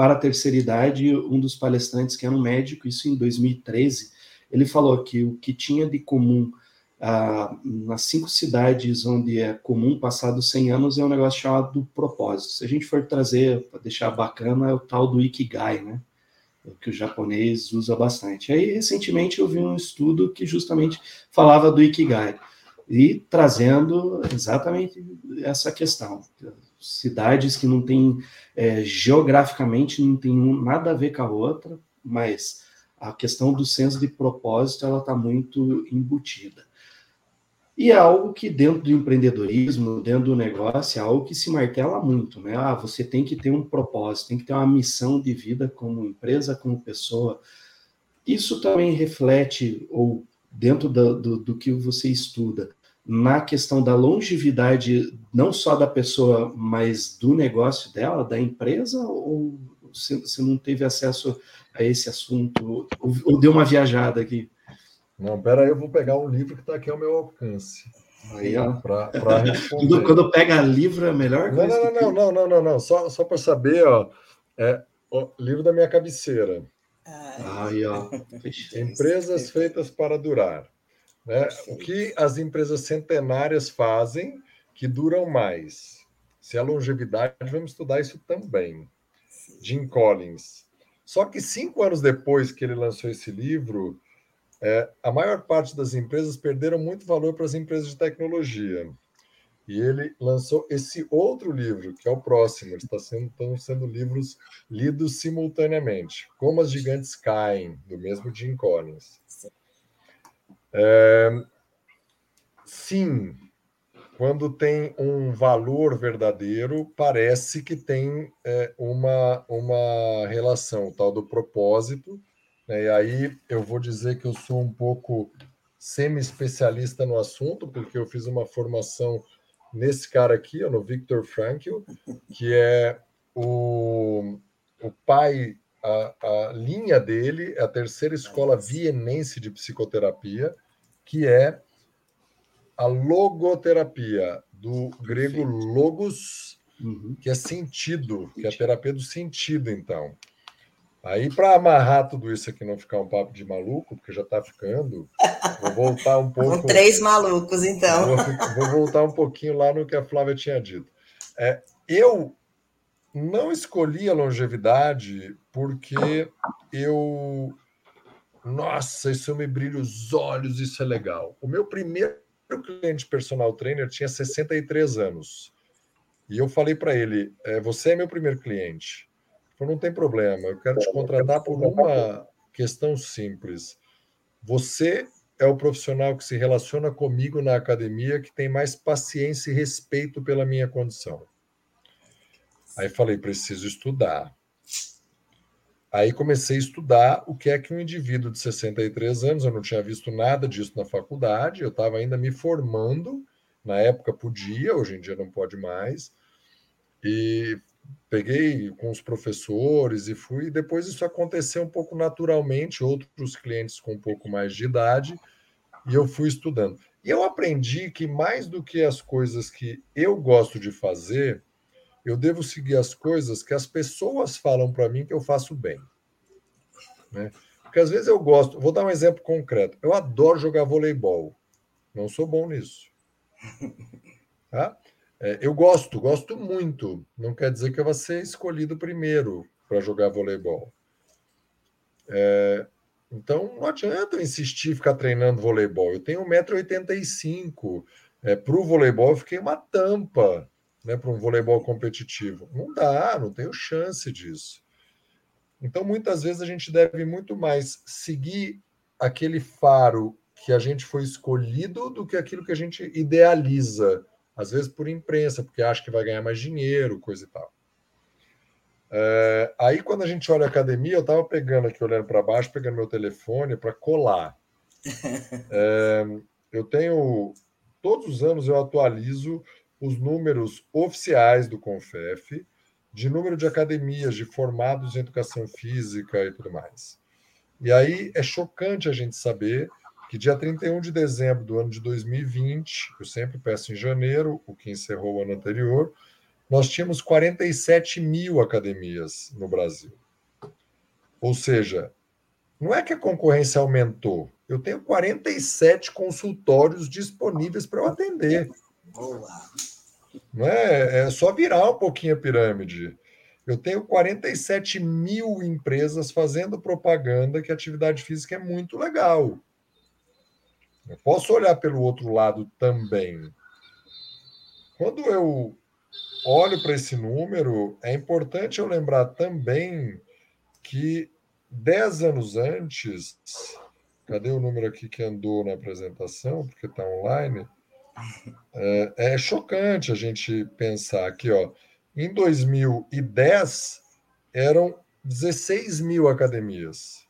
para a terceira idade. Um dos palestrantes, que era um médico, isso em 2013, ele falou que o que tinha de comum ah, nas cinco cidades onde é comum passar dos 100 anos é um negócio chamado propósito. Se a gente for trazer, para deixar bacana, é o tal do Ikigai, né? É que o japonês usa bastante. Aí, recentemente, eu vi um estudo que justamente falava do Ikigai e trazendo exatamente essa questão. Cidades que não têm, é, geograficamente, não tem nada a ver com a outra, mas a questão do senso de propósito, ela está muito embutida. E é algo que dentro do empreendedorismo, dentro do negócio, é algo que se martela muito, né? Ah, você tem que ter um propósito, tem que ter uma missão de vida como empresa, como pessoa. Isso também reflete, ou dentro do, do, do que você estuda, na questão da longevidade, não só da pessoa, mas do negócio dela, da empresa, ou você não teve acesso a esse assunto, ou, ou deu uma viajada aqui? Não, pera aí, eu vou pegar um livro que está aqui ao meu alcance. Aí, ó. Para responder. Quando pega livro é melhor não, não, não, não, não, não, não, Só, só para saber, ó. É o livro da minha cabeceira. Aí, ó. Empresas feitas para durar. Né? O que as empresas centenárias fazem que duram mais? Se é longevidade, vamos estudar isso também. Jim Collins. Só que cinco anos depois que ele lançou esse livro, é, a maior parte das empresas perderam muito valor para as empresas de tecnologia. E ele lançou esse outro livro, que é o próximo, está sendo, estão sendo livros lidos simultaneamente. Como as Gigantes Caem, do mesmo Jim Collins. É, sim, quando tem um valor verdadeiro, parece que tem é, uma, uma relação, o tal do propósito, né? E aí eu vou dizer que eu sou um pouco semi-especialista no assunto, porque eu fiz uma formação nesse cara aqui, no Viktor Frankl, que é o, o pai, a, a linha dele é a terceira escola vienense de psicoterapia, que é a logoterapia, do grego logos, uhum. que é sentido, que é a terapia do sentido, então. Aí, para amarrar tudo isso aqui, não ficar um papo de maluco, porque já está ficando, vou voltar um pouco. Com três malucos, então. Vou, vou, voltar um pouquinho lá no que a Flávia tinha dito. É, eu não escolhi a longevidade porque eu. Nossa, isso me brilha os olhos, isso é legal. O meu primeiro cliente personal trainer tinha 63 anos. E eu falei para ele: é, Você é meu primeiro cliente Falou, não tem problema, eu quero te contratar por uma questão simples. Você é o profissional que se relaciona comigo na academia que tem mais paciência e respeito pela minha condição. Aí falei, preciso estudar. aí comecei a estudar o que é que um indivíduo de 63 anos, eu não tinha visto nada disso na faculdade, eu estava ainda me formando, na época podia, hoje em dia não pode mais, e peguei com os professores e fui. Depois isso aconteceu um pouco naturalmente, outros clientes com um pouco mais de idade, e eu fui estudando. E eu aprendi que mais do que as coisas que eu gosto de fazer, eu devo seguir as coisas que as pessoas falam para mim que eu faço bem. Né? Porque às vezes eu gosto, vou dar um exemplo concreto. Eu adoro jogar voleibol. Não sou bom nisso. Tá? É, eu gosto, gosto muito. Não quer dizer que eu vou ser escolhido primeiro para jogar voleibol. É, então, não adianta eu insistir ficar treinando voleibol. Eu tenho 1,85m. É, para o voleibol, eu fiquei uma tampa né, para um voleibol competitivo. Não dá, não tenho chance disso. Então, muitas vezes, a gente deve muito mais seguir aquele faro que a gente foi escolhido do que aquilo que a gente idealiza às vezes por imprensa, porque acha que vai ganhar mais dinheiro, coisa e tal. É, aí, quando a gente olha a academia, eu estava pegando aqui, olhando para baixo, pegando meu telefone para colar. É, eu tenho. Todos os anos eu atualizo os números oficiais do CONFEF, de número de academias, de formados em educação física e tudo mais. E aí é chocante a gente saber que dia 31 de dezembro do ano de 2020, eu sempre peço em janeiro, o que encerrou o ano anterior, nós tínhamos 47 mil academias no Brasil. Ou seja, não é que a concorrência aumentou, eu tenho 47 consultórios disponíveis para eu atender. Boa. Não é, é só virar um pouquinho a pirâmide. Eu tenho 47 mil empresas fazendo propaganda que a atividade física é muito legal. Eu posso olhar pelo outro lado também. Quando eu olho para esse número, é importante eu lembrar também que dez anos antes, cadê o número aqui que andou na apresentação, porque está online? É, é, chocante a gente pensar aqui, ó. Em 2010 eram 16 mil academias.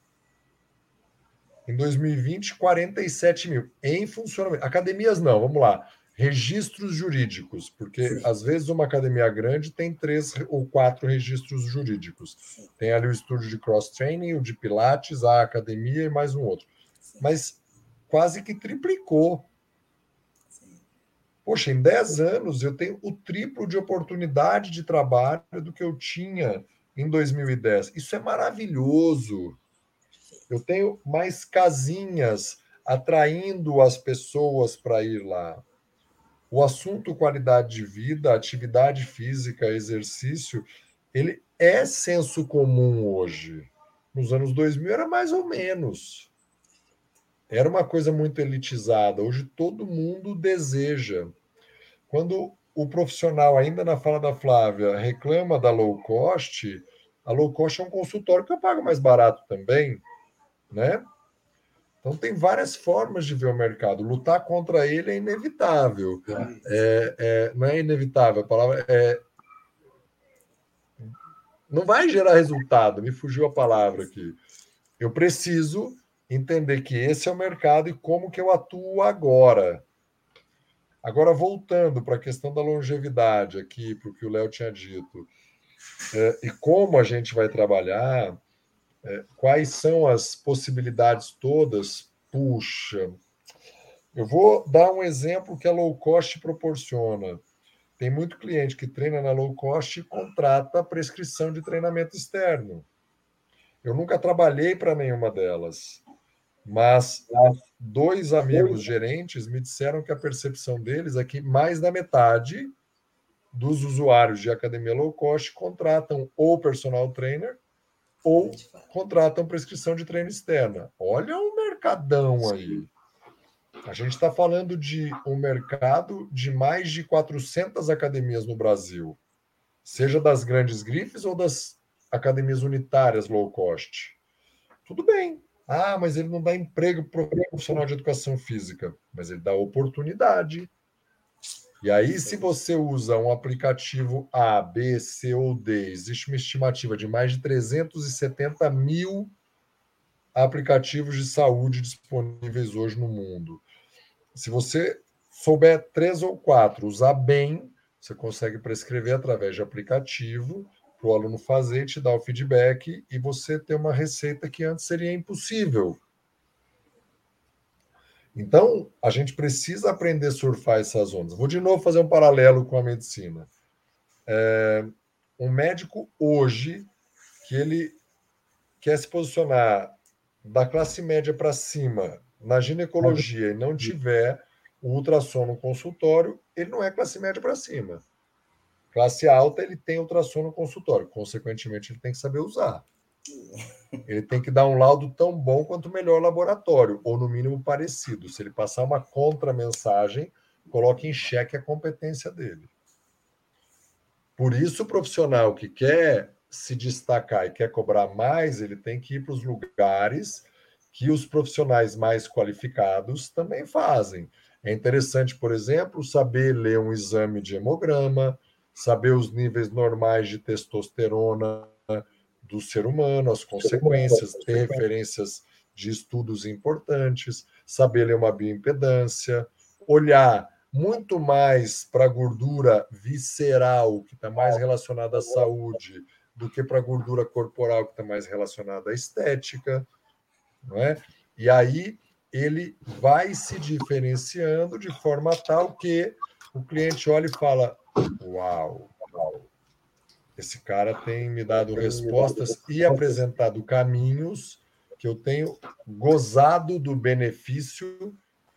Em 2020, 47 mil em funcionamento. Academias não, vamos lá. Registros jurídicos, porque Sim. às vezes uma academia grande tem três ou quatro registros jurídicos. Sim. Tem ali o estúdio de cross-training, o de Pilates, a academia e mais um outro. Sim. Mas quase que triplicou. Poxa, em 10 anos eu tenho o triplo de oportunidade de trabalho do que eu tinha em 2010. Isso é maravilhoso eu tenho mais casinhas atraindo as pessoas para ir lá. O assunto qualidade de vida, atividade física, exercício, ele é senso comum hoje. Nos anos 2000 era mais ou menos. Era uma coisa muito elitizada. Hoje todo mundo deseja. Quando o profissional, ainda na fala da Flávia, reclama da low cost, a low cost é um consultório que eu pago mais barato também né? Então tem várias formas de ver o mercado. Lutar contra ele é inevitável. É, é, não é inevitável, a palavra é. Não vai gerar resultado, me fugiu a palavra aqui. Eu preciso entender que esse é o mercado e como que eu atuo agora. Agora, voltando para a questão da longevidade aqui, para o que o Léo tinha dito, é, e como a gente vai trabalhar, é, quais são as possibilidades todas? Puxa, eu vou dar um exemplo que a low cost proporciona. Tem muito cliente que treina na low cost e contrata prescrição de treinamento externo. Eu nunca trabalhei para nenhuma delas, mas dois amigos gerentes me disseram que a percepção deles é que mais da metade dos usuários de academia low cost contratam ou personal trainer ou contratam prescrição de treino externa. Olha o mercadão aí. A gente está falando de um mercado de mais de 400 academias no Brasil, seja das grandes grifes ou das academias unitárias low cost. Tudo bem. Ah, mas ele não dá emprego para o profissional de educação física, mas ele dá oportunidade. E aí, se você usa um aplicativo A, B, C ou D, existe uma estimativa de mais de 370 mil aplicativos de saúde disponíveis hoje no mundo. Se você souber três ou quatro, usar bem, você consegue prescrever através de aplicativo para o aluno fazer, te dar o feedback e você ter uma receita que antes seria impossível. Então, a gente precisa aprender a surfar essas ondas. Vou de novo fazer um paralelo com a medicina. É, um médico hoje que ele quer se posicionar da classe média para cima na ginecologia e não tiver o ultrassom no consultório, ele não é classe média para cima. Classe alta, ele tem ultrassom no consultório, consequentemente, ele tem que saber usar. Ele tem que dar um laudo tão bom quanto o melhor laboratório, ou no mínimo parecido. Se ele passar uma contra-mensagem, coloque em xeque a competência dele. Por isso, o profissional que quer se destacar e quer cobrar mais, ele tem que ir para os lugares que os profissionais mais qualificados também fazem. É interessante, por exemplo, saber ler um exame de hemograma, saber os níveis normais de testosterona do ser humano, as consequências, ter referências de estudos importantes, saber ler uma bioimpedância, olhar muito mais para a gordura visceral, que está mais relacionada à saúde, do que para a gordura corporal, que está mais relacionada à estética, não é? E aí ele vai se diferenciando de forma tal que o cliente olha e fala: Uau, uau esse cara tem me dado respostas e apresentado caminhos que eu tenho gozado do benefício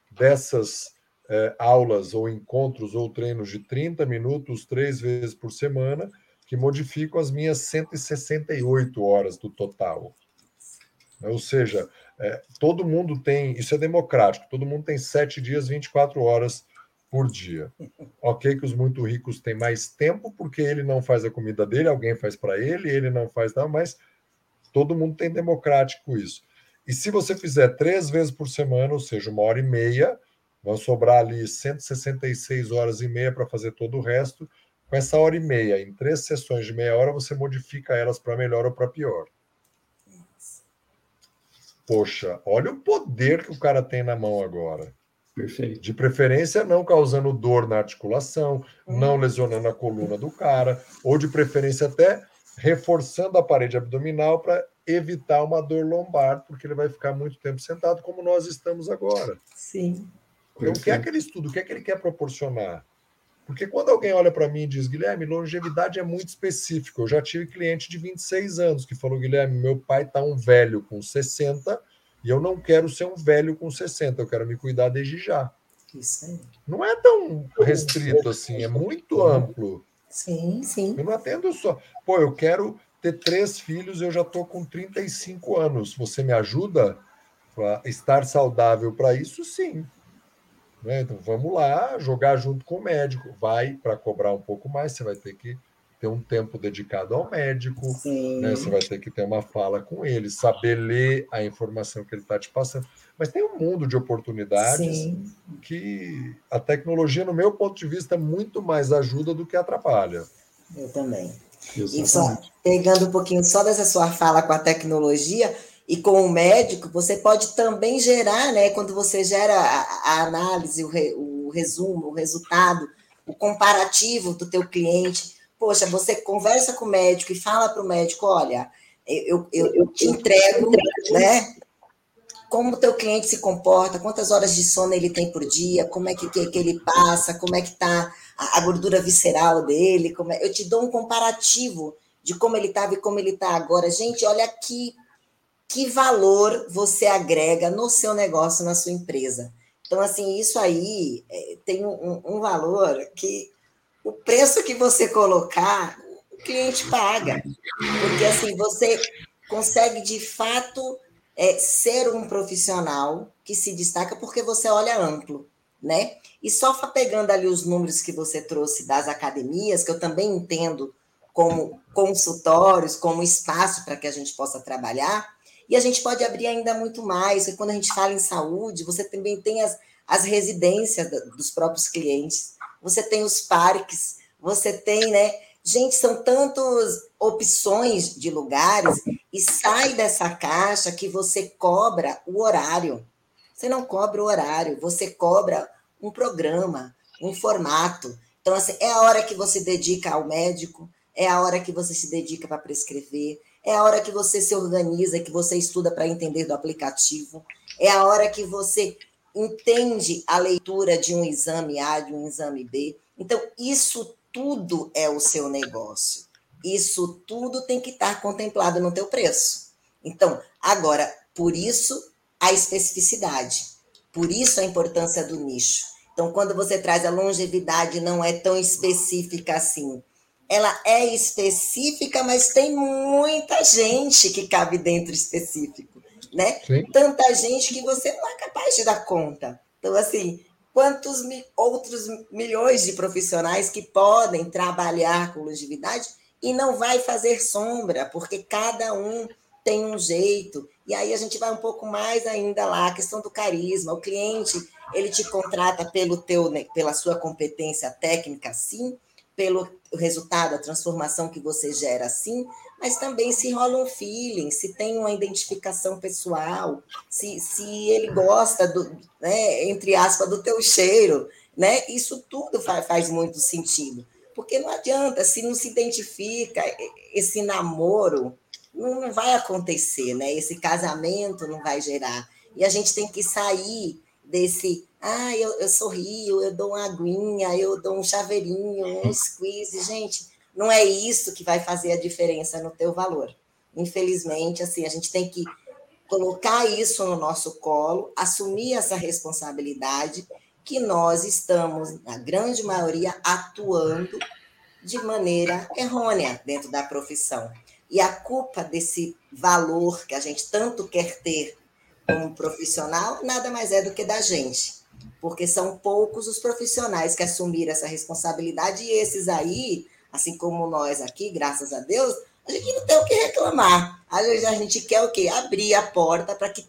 dessas é, aulas ou encontros ou treinos de 30 minutos, três vezes por semana, que modificam as minhas 168 horas do total. Ou seja, é, todo mundo tem, isso é democrático, todo mundo tem sete dias, 24 horas por dia. Ok, que os muito ricos têm mais tempo porque ele não faz a comida dele, alguém faz para ele, ele não faz nada, mas todo mundo tem democrático isso. E se você fizer três vezes por semana, ou seja, uma hora e meia, vão sobrar ali 166 horas e meia para fazer todo o resto. Com essa hora e meia, em três sessões de meia hora, você modifica elas para melhor ou para pior. Poxa, olha o poder que o cara tem na mão agora. Perfeito. De preferência, não causando dor na articulação, não lesionando a coluna do cara, ou de preferência até reforçando a parede abdominal para evitar uma dor lombar, porque ele vai ficar muito tempo sentado, como nós estamos agora. Sim. Então, o que é que ele estuda? O que é que ele quer proporcionar? Porque quando alguém olha para mim e diz, Guilherme, longevidade é muito específico. Eu já tive cliente de 26 anos que falou, Guilherme, meu pai está um velho com 60 e eu não quero ser um velho com 60, eu quero me cuidar desde já. Isso aí. Não é tão restrito assim, é muito amplo. Sim, sim. Eu não atendo só. Pô, eu quero ter três filhos, eu já estou com 35 anos. Você me ajuda a estar saudável para isso? Sim. Né? Então vamos lá, jogar junto com o médico. Vai para cobrar um pouco mais, você vai ter que ter um tempo dedicado ao médico, né? você vai ter que ter uma fala com ele, saber ler a informação que ele está te passando. Mas tem um mundo de oportunidades Sim. que a tecnologia, no meu ponto de vista, muito mais ajuda do que atrapalha. Eu também. E só pegando um pouquinho só dessa sua fala com a tecnologia e com o médico, você pode também gerar, né? Quando você gera a, a análise, o, re, o resumo, o resultado, o comparativo do teu cliente, poxa, você conversa com o médico e fala para o médico, olha, eu, eu, eu te entrego, né? Como o teu cliente se comporta, quantas horas de sono ele tem por dia, como é que, que, que ele passa, como é que está a, a, gordura visceral dele, como é, eu te dou um comparativo de como ele estava e como ele está agora. Gente, olha que, que valor você agrega no seu negócio, na sua empresa. Então, assim, isso aí é, tem um, um valor que o preço que você colocar, o cliente paga. Porque assim, você consegue de fato é, ser um profissional que se destaca porque você olha amplo, né? E só pegando ali os números que você trouxe das academias, que eu também entendo como consultórios, como espaço para que a gente possa trabalhar, e a gente pode abrir ainda muito mais, porque quando a gente fala em saúde, você também tem as, as residências dos próprios clientes você tem os parques, você tem, né? Gente, são tantas opções de lugares e sai dessa caixa que você cobra o horário. Você não cobra o horário, você cobra um programa, um formato. Então, assim, é a hora que você dedica ao médico, é a hora que você se dedica para prescrever, é a hora que você se organiza, que você estuda para entender do aplicativo, é a hora que você entende a leitura de um exame A, de um exame B. Então, isso tudo é o seu negócio. Isso tudo tem que estar contemplado no teu preço. Então, agora, por isso a especificidade, por isso a importância do nicho. Então, quando você traz a longevidade, não é tão específica assim. Ela é específica, mas tem muita gente que cabe dentro específico, né? Sim. Tanta gente que você não é capaz de dar conta. Então, assim, quantos outros milhões de profissionais que podem trabalhar com longevidade e não vai fazer sombra, porque cada um tem um jeito. E aí a gente vai um pouco mais ainda lá, a questão do carisma. O cliente, ele te contrata pelo teu, né, pela sua competência técnica, sim, pelo resultado, a transformação que você gera, sim, mas também se rola um feeling, se tem uma identificação pessoal, se, se ele gosta do, né, entre aspas, do teu cheiro, né? Isso tudo faz, faz muito sentido. Porque não adianta, se não se identifica esse namoro, não, não vai acontecer, né? Esse casamento não vai gerar. E a gente tem que sair desse, ah, eu, eu sorrio, eu dou uma aguinha, eu dou um chaveirinho, um squeeze, gente não é isso que vai fazer a diferença no teu valor. Infelizmente, assim, a gente tem que colocar isso no nosso colo, assumir essa responsabilidade que nós estamos, na grande maioria, atuando de maneira errônea dentro da profissão. E a culpa desse valor que a gente tanto quer ter como profissional nada mais é do que da gente. Porque são poucos os profissionais que assumiram essa responsabilidade e esses aí assim como nós aqui, graças a Deus, a gente não tem o que reclamar. Às vezes a gente quer o quê? Abrir a porta para que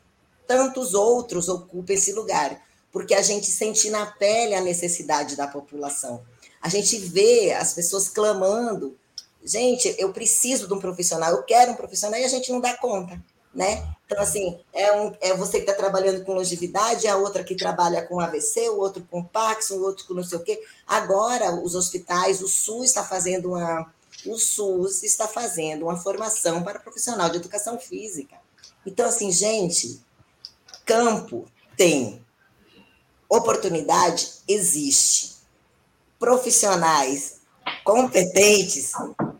tantos outros ocupem esse lugar, porque a gente sente na pele a necessidade da população. A gente vê as pessoas clamando, gente, eu preciso de um profissional, eu quero um profissional, e a gente não dá conta né? Então, assim, é, um, é você que está trabalhando com longevidade, a outra que trabalha com AVC, o outro com Parkinson, o outro com não sei o quê. Agora, os hospitais, o SUS está fazendo uma. O SUS está fazendo uma formação para profissional de educação física. Então, assim, gente, campo tem, oportunidade existe, profissionais competentes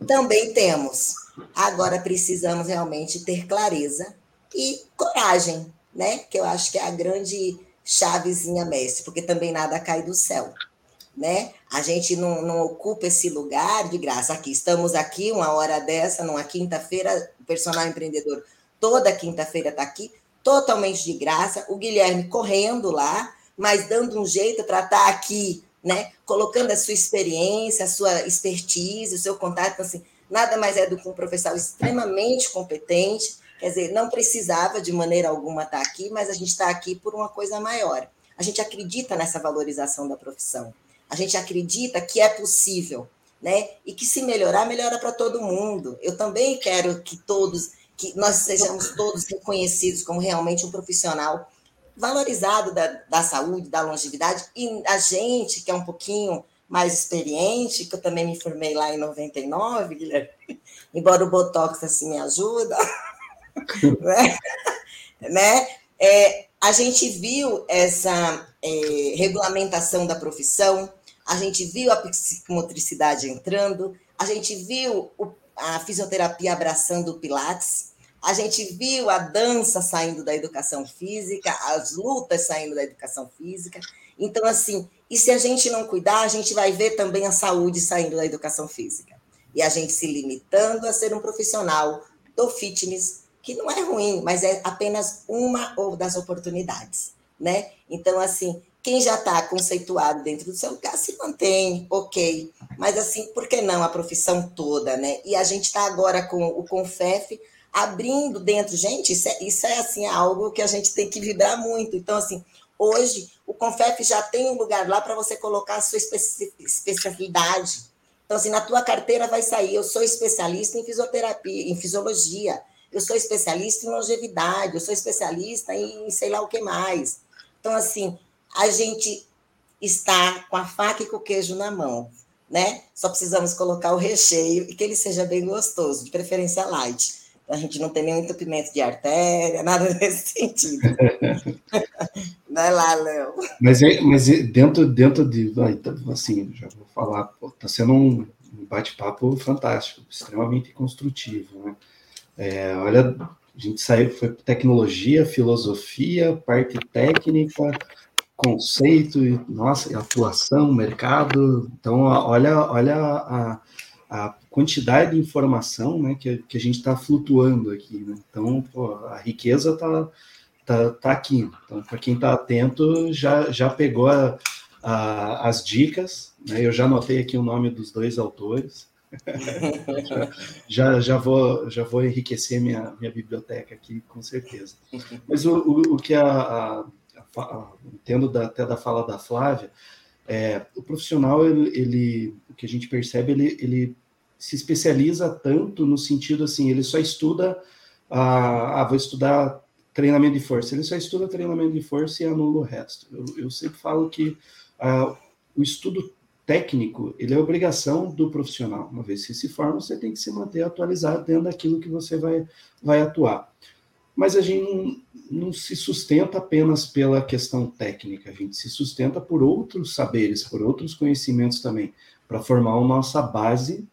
também temos. Agora precisamos realmente ter clareza e coragem, né? Que eu acho que é a grande chavezinha mestre, porque também nada cai do céu, né? A gente não, não ocupa esse lugar de graça. Aqui, estamos aqui, uma hora dessa, numa quinta-feira, o personal empreendedor toda quinta-feira está aqui, totalmente de graça, o Guilherme correndo lá, mas dando um jeito para estar tá aqui, né? Colocando a sua experiência, a sua expertise, o seu contato, assim, nada mais é do que um profissional extremamente competente, quer dizer, não precisava de maneira alguma estar aqui, mas a gente está aqui por uma coisa maior. A gente acredita nessa valorização da profissão. A gente acredita que é possível, né? E que se melhorar, melhora para todo mundo. Eu também quero que todos, que nós sejamos todos reconhecidos como realmente um profissional valorizado da, da saúde, da longevidade, e a gente que é um pouquinho mais experiente, que eu também me formei lá em 99, Guilherme, embora o Botox assim me ajuda, né? né? É, a gente viu essa é, regulamentação da profissão, a gente viu a psicomotricidade entrando, a gente viu o, a fisioterapia abraçando o Pilates, a gente viu a dança saindo da educação física, as lutas saindo da educação física. Então, assim, e se a gente não cuidar, a gente vai ver também a saúde saindo da educação física. E a gente se limitando a ser um profissional do fitness, que não é ruim, mas é apenas uma das oportunidades, né? Então, assim, quem já está conceituado dentro do seu lugar se mantém, ok. Mas, assim, por que não a profissão toda, né? E a gente está agora com o Confef abrindo dentro. Gente, isso é, isso é, assim, algo que a gente tem que vibrar muito. Então, assim, Hoje, o Confef já tem um lugar lá para você colocar a sua especialidade. Então, assim, na tua carteira vai sair, eu sou especialista em fisioterapia, em fisiologia, eu sou especialista em longevidade, eu sou especialista em sei lá o que mais. Então, assim, a gente está com a faca e com o queijo na mão, né? Só precisamos colocar o recheio e que ele seja bem gostoso, de preferência light. A gente não tem nenhum entupimento de artéria, nada nesse sentido. é lá, Léo? Mas, é, mas é dentro, dentro de. Tá, assim, já vou falar, está sendo um bate-papo fantástico, extremamente construtivo. Né? É, olha, a gente saiu, foi tecnologia, filosofia, parte técnica, conceito, nossa, atuação, mercado. Então, olha, olha a, a quantidade de informação né, que, que a gente está flutuando aqui. Né? Então, pô, a riqueza está tá, tá aqui. Então, para quem está atento, já, já pegou a, a, as dicas. Né? Eu já anotei aqui o nome dos dois autores. já, já, vou, já vou enriquecer minha, minha biblioteca aqui, com certeza. Mas o, o, o que a, a entendo da, até da fala da Flávia, é, o profissional, ele, ele, o que a gente percebe, ele, ele se especializa tanto no sentido assim, ele só estuda, ah, ah, vou estudar treinamento de força, ele só estuda treinamento de força e anula o resto. Eu, eu sempre falo que ah, o estudo técnico, ele é obrigação do profissional. Uma vez que se forma, você tem que se manter atualizado dentro daquilo que você vai, vai atuar mas a gente não, não, se sustenta apenas pela questão técnica, a gente se sustenta por outros saberes, por outros conhecimentos também, para formar a nossa base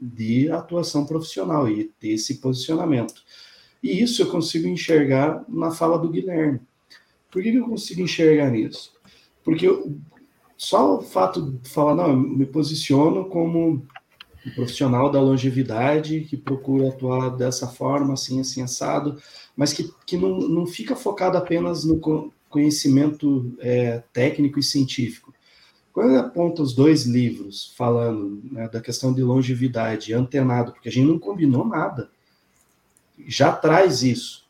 de atuação profissional e ter esse posicionamento. E isso eu consigo enxergar na fala do Guilherme. Por que, eu consigo enxergar nisso? Porque eu, só o fato de falar, não, eu me posiciono como um profissional da longevidade que procura atuar dessa forma, assim, assim, assado, mas que, que não, não fica focado apenas no conhecimento é, técnico e científico. Quando aponta os dois livros falando né, da questão de longevidade, antenado, porque a gente não combinou nada, já traz isso.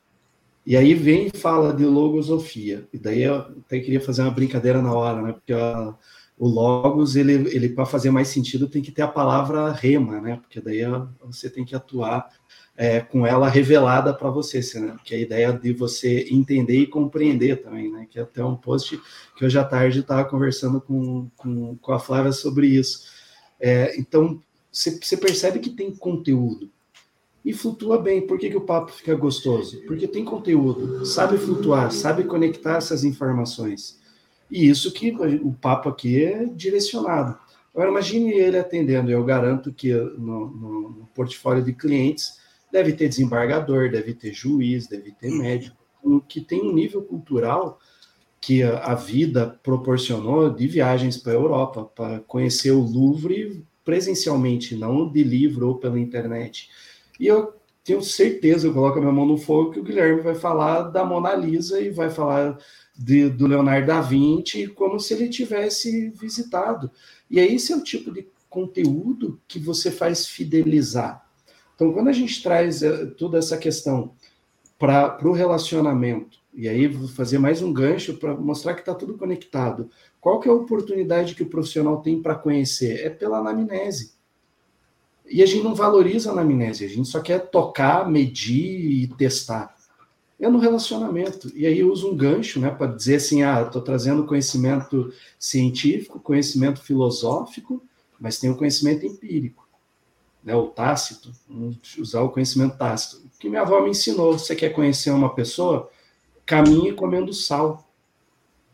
E aí vem e fala de logosofia. E daí eu até queria fazer uma brincadeira na hora, né? Porque ó, o logos, ele, ele para fazer mais sentido, tem que ter a palavra rema, né? Porque daí ó, você tem que atuar é, com ela revelada para você, né? que é a ideia de você entender e compreender também, né? Que é até um post que hoje à tarde estava conversando com, com, com, a Flávia sobre isso. É, então, você percebe que tem conteúdo e flutua bem. Por que, que o papo fica gostoso? Porque tem conteúdo, sabe flutuar, sabe conectar essas informações. E isso que o papo aqui é direcionado. Agora, imagine ele atendendo. Eu garanto que no, no, no portfólio de clientes deve ter desembargador, deve ter juiz, deve ter médico, que tem um nível cultural que a, vida proporcionou de viagens para a Europa, para conhecer o Louvre presencialmente, não de livro ou pela internet. E eu tenho certeza, eu coloco a minha mão no fogo, que o Guilherme vai falar da Mona Lisa e vai falar de, do Leonardo da Vinci como se ele tivesse visitado. E aí, esse é o tipo de conteúdo que você faz fidelizar. Então, quando a gente traz eh, toda essa questão para o relacionamento, e aí vou fazer mais um gancho para mostrar que está tudo conectado. Qual que é a oportunidade que o profissional tem para conhecer? É pela anamnese. E a gente não valoriza a anamnese, a gente só quer tocar, medir e testar. É no relacionamento. E aí eu uso um gancho né, para dizer assim: ah, estou trazendo conhecimento científico, conhecimento filosófico, mas tem o conhecimento empírico né, o tácito, usar o conhecimento tácito. O que minha avó me ensinou, você quer conhecer uma pessoa, caminhe comendo sal.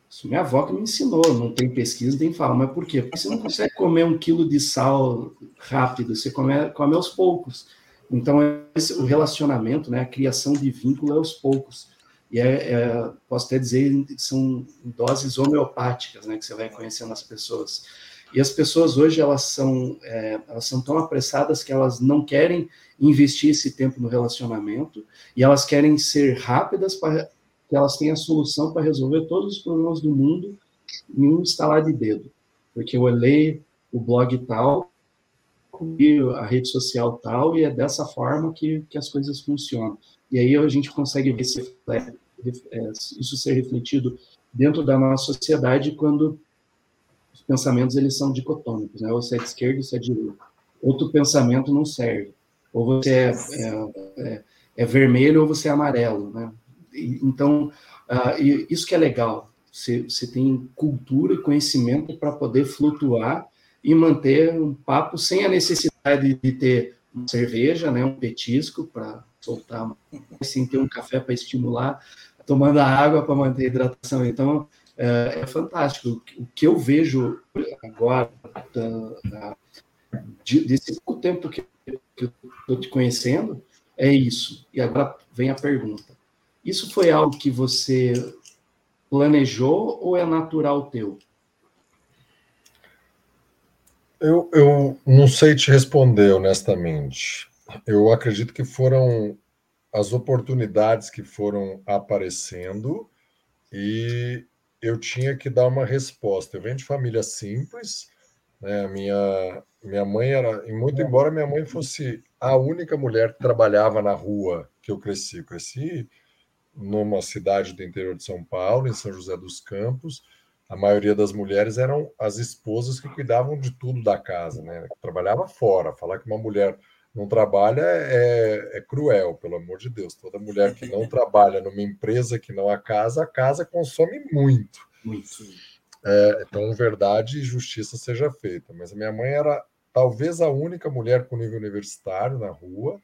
Isso minha avó que me ensinou, não tem pesquisa, nem fala, mas por quê? Porque você não consegue comer um quilo de sal rápido, você come, come aos poucos. Então, esse, o relacionamento, né, a criação de vínculo é aos poucos. E é, é, posso até dizer são doses homeopáticas, né, que você vai conhecendo as pessoas. E as pessoas hoje elas são, é, elas são tão apressadas que elas não querem investir esse tempo no relacionamento e elas querem ser rápidas para que elas tenham a solução para resolver todos os problemas do mundo em um instalar de dedo. Porque eu olhei o blog tal, e a rede social tal, e é dessa forma que, que as coisas funcionam. E aí a gente consegue ver se, é, isso ser refletido dentro da nossa sociedade quando os pensamentos eles são dicotômicos, né? Ou você é de esquerda ou você é de direita. Outro pensamento não serve. Ou você é, é, é, é vermelho ou você é amarelo, né? E, então, uh, isso que é legal. Você, você tem cultura e conhecimento para poder flutuar e manter um papo sem a necessidade de ter uma cerveja, né, um petisco para soltar, sem ter um café para estimular, tomando água para manter a hidratação. Então, é, é, fantástico. O que eu vejo agora, da, de, desse pouco tempo que, que eu estou te conhecendo, é isso. E agora vem a pergunta. Isso foi algo que você planejou ou é natural teu? Eu, eu não sei te responder honestamente. Eu acredito que foram as oportunidades que foram aparecendo e eu tinha que dar uma resposta. Eu venho de família simples, né? Minha minha mãe era, e muito embora minha mãe fosse a única mulher que trabalhava na rua que eu cresci, eu cresci numa cidade do interior de São Paulo, em São José dos Campos. A maioria das mulheres eram as esposas que cuidavam de tudo da casa, né? Trabalhava fora. Falar que uma mulher não trabalha é, é, cruel, pelo amor de Deus. Toda mulher que não trabalha numa empresa que não a casa, a casa consome muito. Muito. É, então, verdade e justiça seja feita. Mas a minha mãe era talvez a única mulher com nível universitário na rua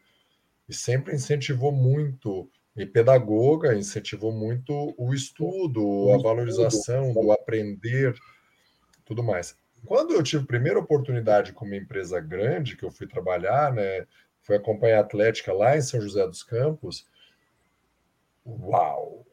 e sempre incentivou muito e pedagoga, incentivou muito o estudo, a valorização do aprender, tudo mais. Quando eu tive a primeira oportunidade com uma empresa grande, que eu fui trabalhar, né, foi acompanhar a Atlética lá em São José dos Campos, uau!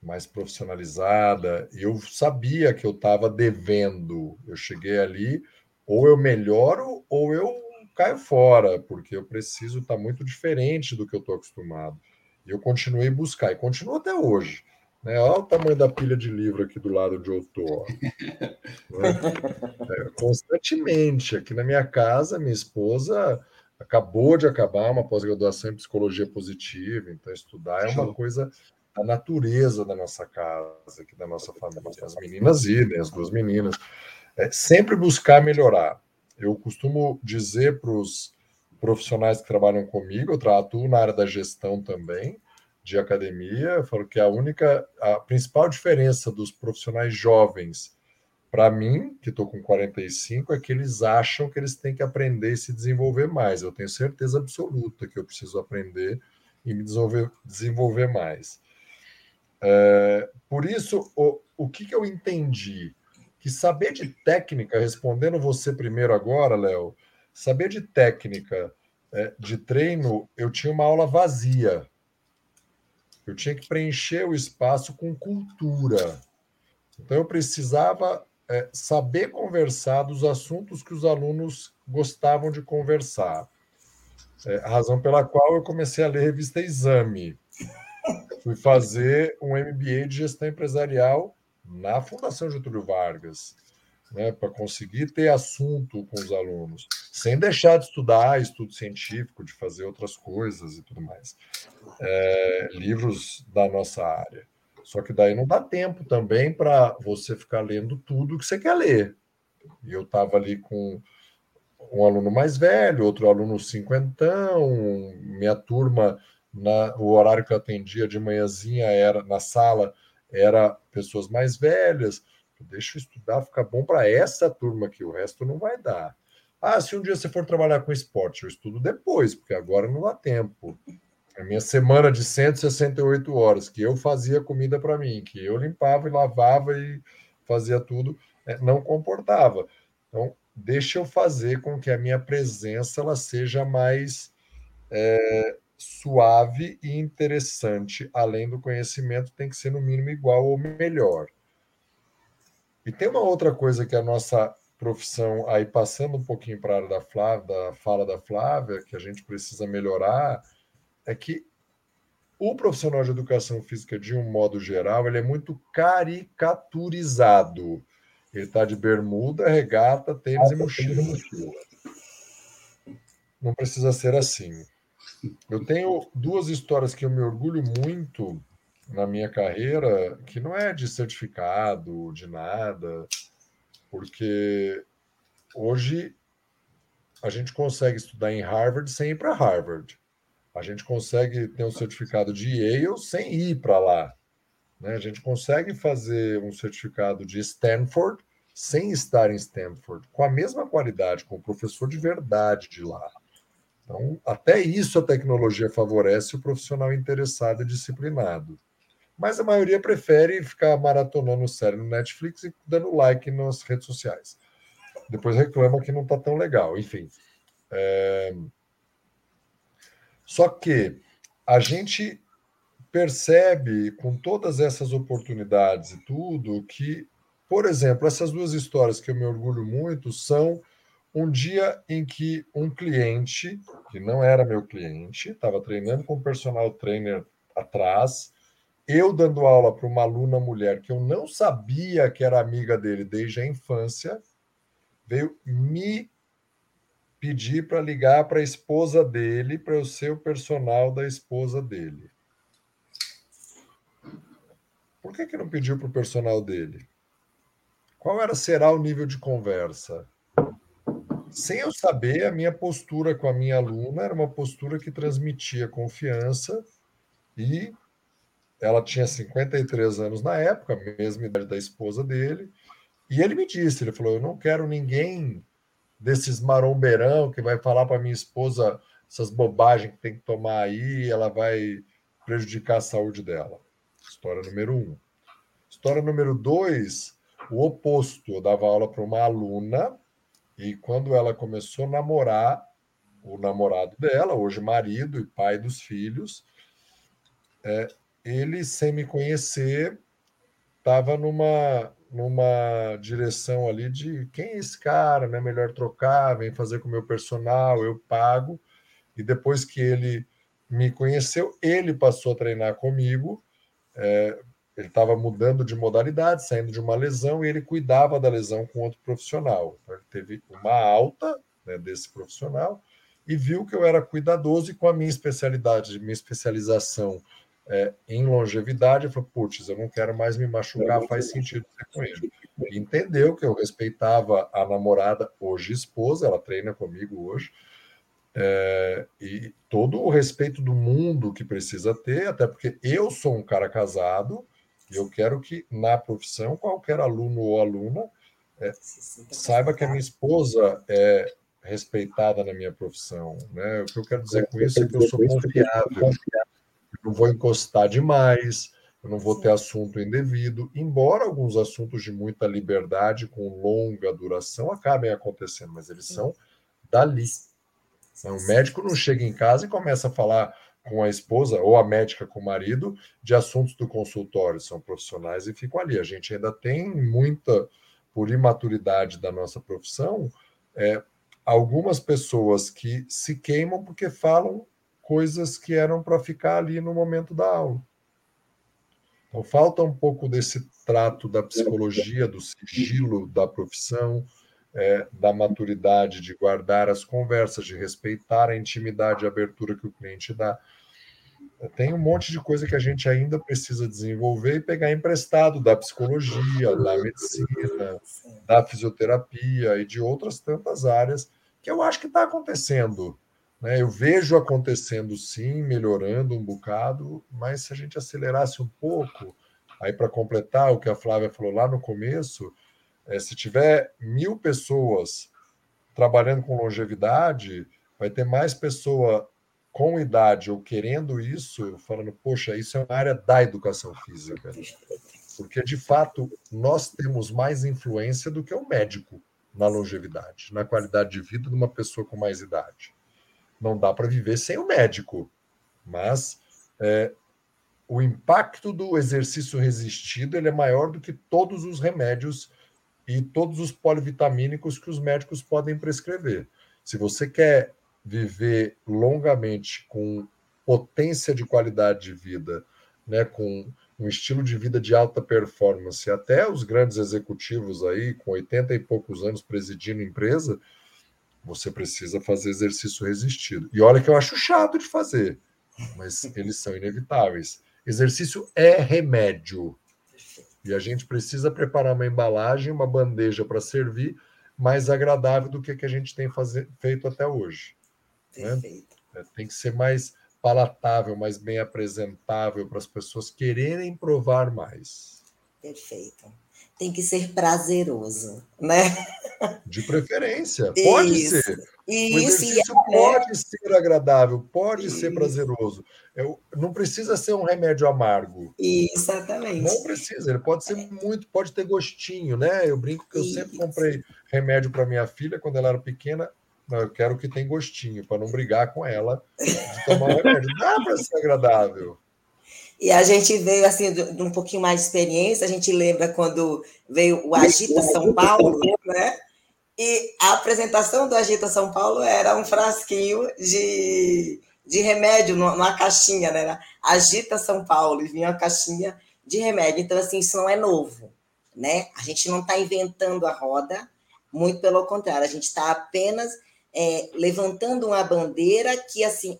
Mais profissionalizada. Eu sabia que eu estava devendo. Eu cheguei ali, ou eu melhoro, ou eu caio fora, porque eu preciso estar tá muito diferente do que eu estou acostumado. E eu continuei buscar, e continuo até hoje. Né? Olha o tamanho da pilha de livro aqui do lado de estou. Né? É, constantemente. Aqui na minha casa, minha esposa acabou de acabar uma pós-graduação em psicologia positiva, então estudar é uma coisa da natureza da nossa casa, aqui da nossa família. As meninas idem, as duas meninas. É sempre buscar melhorar. Eu costumo dizer para os profissionais que trabalham comigo, eu atuo na área da gestão também, de academia, eu falo que a única, a principal diferença dos profissionais jovens para mim, que estou com 45, é que eles acham que eles têm que aprender e se desenvolver mais. Eu tenho certeza absoluta que eu preciso aprender e me desenvolver, desenvolver mais. É, por isso, o, o que, que eu entendi? Que saber de técnica, respondendo você primeiro agora, Léo, Saber de técnica é, de treino, eu tinha uma aula vazia. Eu tinha que preencher o espaço com cultura. Então, eu precisava é, saber conversar dos assuntos que os alunos gostavam de conversar. É, a razão pela qual eu comecei a ler a revista Exame. Fui fazer um MBA de gestão empresarial na Fundação Getúlio Vargas né, para conseguir ter assunto com os alunos, sem deixar de estudar estudo científico, de fazer outras coisas e tudo mais. É, livros da nossa área. Só que daí não dá tempo também para você ficar lendo tudo que você quer ler. E eu estava ali com um aluno mais velho, outro aluno cinquentão, minha turma, na, o horário que eu atendia de manhãzinha era na sala era pessoas mais velhas Deixa eu estudar, ficar bom para essa turma aqui, o resto não vai dar. Ah, se um dia você for trabalhar com esporte, eu estudo depois, porque agora não dá tempo. A minha semana de 168 horas, que eu fazia comida para mim, que eu limpava e lavava e fazia tudo, né, não comportava. Então, deixa eu fazer com que a minha presença ela seja mais é, suave e interessante. Além do conhecimento, tem que ser no mínimo igual ou melhor. E tem uma outra coisa que a nossa profissão, aí passando um pouquinho para a área da Flávia, da fala da Flávia, que a gente precisa melhorar, é que o profissional de educação física, de um modo geral, ele é muito caricaturizado. Ele está de bermuda, regata, tênis e mochila. Não precisa ser assim. Eu tenho duas histórias que eu me orgulho muito na minha carreira que não é de certificado, de nada, porque hoje a gente consegue estudar em Harvard sem ir para Harvard. A gente consegue ter um certificado de Yale sem ir para lá. Né? A gente consegue fazer um certificado de Stanford sem estar em Stanford, com a mesma qualidade, com o professor de verdade de lá. Então, até isso a tecnologia favorece o profissional interessado e disciplinado. Mas a maioria prefere ficar maratonando série no Netflix e dando like nas redes sociais. Depois reclama que não está tão legal. Enfim. É... Só que a gente percebe com todas essas oportunidades e tudo que, por exemplo, essas duas histórias que eu me orgulho muito são um dia em que um cliente, que não era meu cliente, estava treinando com o personal trainer atrás, eu dando aula para uma aluna mulher que eu não sabia que era amiga dele desde a infância, veio me pedir para ligar para a esposa dele, para eu ser o personal da esposa dele. Por que, que não pediu para o personal dele? Qual era será o nível de conversa? Sem eu saber, a minha postura com a minha aluna era uma postura que transmitia confiança e ela tinha 53 anos na época, a mesma idade da esposa dele, e ele me disse, ele falou, eu não quero ninguém desses marombeirão que vai falar para minha esposa essas bobagens que tem que tomar aí, ela vai prejudicar a saúde dela. História número um. História número dois, o oposto. Eu dava aula para uma aluna e quando ela começou a namorar o namorado dela, hoje marido e pai dos filhos, é, ele, sem me conhecer, estava numa numa direção ali de quem é esse cara, né? Melhor trocar, vem fazer com o meu personal, eu pago. E depois que ele me conheceu, ele passou a treinar comigo. É, ele estava mudando de modalidade, saindo de uma lesão, e ele cuidava da lesão com outro profissional. Então, ele teve uma alta né, desse profissional e viu que eu era cuidadoso e com a minha especialidade, minha especialização é, em longevidade, falou, putz, eu não quero mais me machucar, faz sentido ser com ele. Entendeu que eu respeitava a namorada, hoje esposa, ela treina comigo hoje, é, e todo o respeito do mundo que precisa ter, até porque eu sou um cara casado, e eu quero que na profissão, qualquer aluno ou aluna é, saiba que a minha esposa é respeitada na minha profissão. Né? O que eu quero dizer com isso é que eu sou confiável não vou encostar demais, eu não vou Sim. ter assunto indevido, embora alguns assuntos de muita liberdade, com longa duração, acabem acontecendo, mas eles Sim. são dali. Então, o médico não chega em casa e começa a falar com a esposa ou a médica com o marido de assuntos do consultório, são profissionais e ficam ali. A gente ainda tem muita, por imaturidade da nossa profissão, é, algumas pessoas que se queimam porque falam coisas que eram para ficar ali no momento da aula. Então, falta um pouco desse trato da psicologia, do sigilo da profissão, é, da maturidade de guardar as conversas, de respeitar a intimidade e a abertura que o cliente dá. Tem um monte de coisa que a gente ainda precisa desenvolver e pegar emprestado da psicologia, da medicina, da fisioterapia e de outras tantas áreas que eu acho que está acontecendo né? Eu vejo acontecendo sim, melhorando um bocado, mas se a gente acelerasse um pouco, aí para completar o que a Flávia falou lá no começo, é, se tiver mil pessoas trabalhando com longevidade, vai ter mais pessoa com idade ou querendo isso, falando, poxa, isso é uma área da educação física. Porque, de fato, nós temos mais influência do que o médico na longevidade, na qualidade de vida de uma pessoa com mais idade não dá para viver sem o médico, mas é, o impacto do exercício resistido ele é maior do que todos os remédios e todos os polivitamínicos que os médicos podem prescrever. Se você quer viver longamente com potência de qualidade de vida, né, com um estilo de vida de alta performance, até os grandes executivos aí com 80 e poucos anos presidindo empresa, você precisa fazer exercício resistido. E olha que eu acho chato de fazer, mas eles são inevitáveis. Exercício é remédio. E a gente precisa preparar uma embalagem, uma bandeja para servir mais agradável do que, que a gente tem fazer, feito até hoje. Né? É, tem que ser mais palatável, mais bem apresentável para as pessoas quererem provar mais. Perfeito. Tem que ser prazeroso, né? De preferência. Pode Isso. ser. Isso, o exercício e é- pode ser agradável, pode ser Isso. prazeroso. Eu- não precisa ser um remédio amargo. Exatamente. Não precisa, ele pode ser muito, pode ter gostinho, né? Eu brinco que eu sempre Isso. comprei remédio para minha filha quando ela era pequena. Eu quero que tenha gostinho, para não brigar com ela de tomar um remédio. Dá para ser agradável. E a gente veio assim de um pouquinho mais de experiência, a gente lembra quando veio o Agita São Paulo, né? E a apresentação do Agita São Paulo era um frasquinho de, de remédio numa numa caixinha, né? Era Agita São Paulo, e vinha uma caixinha de remédio. Então, assim, isso não é novo, né? A gente não está inventando a roda, muito pelo contrário, a gente está apenas é, levantando uma bandeira que, assim,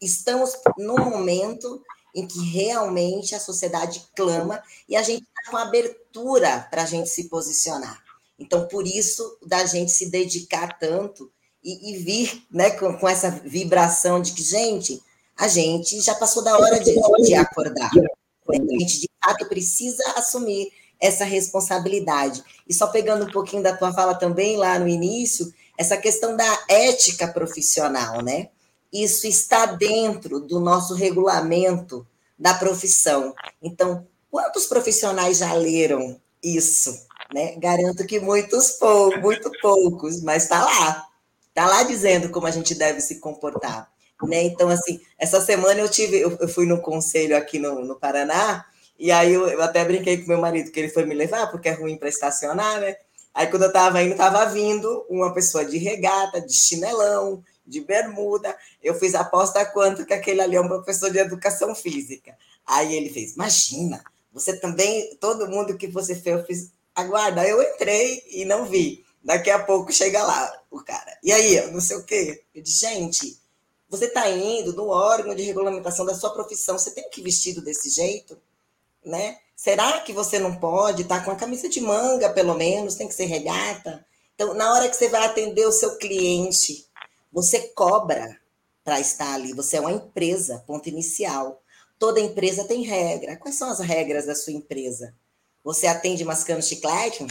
estamos no momento em que realmente a sociedade clama e a gente está com abertura para a gente se posicionar. Então, por isso, da gente se dedicar tanto e, e vir né, com, com essa vibração de que, gente, a gente já passou da hora de, de acordar. A gente, de fato, precisa assumir essa responsabilidade. E só pegando um pouquinho da tua fala também lá no início, essa questão da ética profissional, né? Isso está dentro do nosso regulamento da profissão. Então, quantos profissionais já leram isso? Né? Garanto que muitos pou, muito poucos, mas está lá. Está lá dizendo como a gente deve se comportar. Né? Então, assim, essa semana eu tive, eu, eu fui no conselho aqui no, no Paraná, e aí eu, eu, até brinquei com meu marido que ele foi me levar, porque é ruim para estacionar, né? Aí quando eu estava indo, estava vindo uma pessoa de regata, de chinelão, de bermuda. Eu fiz aposta quanto que aquele ali é um professor de educação física. Aí ele fez, imagina, você também, todo mundo que você fez, eu fiz, aguarda. Eu entrei e não vi. Daqui a pouco chega lá o cara. E aí, eu não sei o quê. Eu disse, gente, você está indo no órgão de regulamentação da sua profissão, você tem que ir vestido desse jeito? Né? Será que você não pode estar tá com a camisa de manga, pelo menos, tem que ser regata? Então, na hora que você vai atender o seu cliente, você cobra para estar ali, você é uma empresa, ponto inicial. Toda empresa tem regra. Quais são as regras da sua empresa? Você atende mascando chiclete?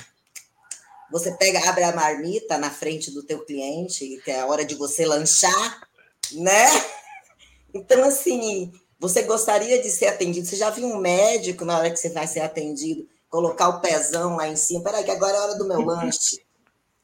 Você pega, abre a marmita na frente do teu cliente, que é a hora de você lanchar, né? Então, assim, você gostaria de ser atendido? Você já viu um médico na hora que você vai ser atendido colocar o pezão lá em cima? Peraí, que agora é a hora do meu lanche,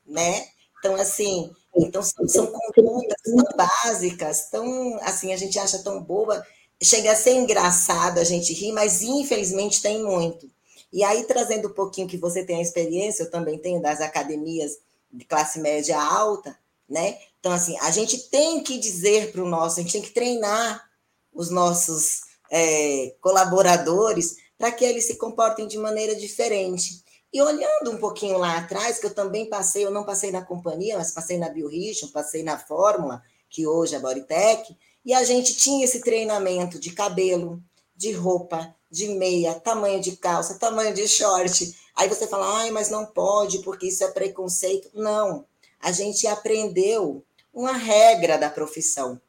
né? Então, assim, então são, são condutas tão básicas, tão, assim, a gente acha tão boba, chega a ser engraçado a gente rir, mas infelizmente tem muito. E aí, trazendo um pouquinho que você tem a experiência, eu também tenho das academias de classe média alta, né? Então, assim, a gente tem que dizer para o nosso, a gente tem que treinar os nossos é, colaboradores para que eles se comportem de maneira diferente. E olhando um pouquinho lá atrás, que eu também passei, eu não passei na companhia, mas passei na Biorrichon, passei na Fórmula, que hoje é a Bodytech, e a gente tinha esse treinamento de cabelo, de roupa, de meia, tamanho de calça, tamanho de short. Aí você fala, ai, mas não pode, porque isso é preconceito. Não, a gente aprendeu uma regra da profissão,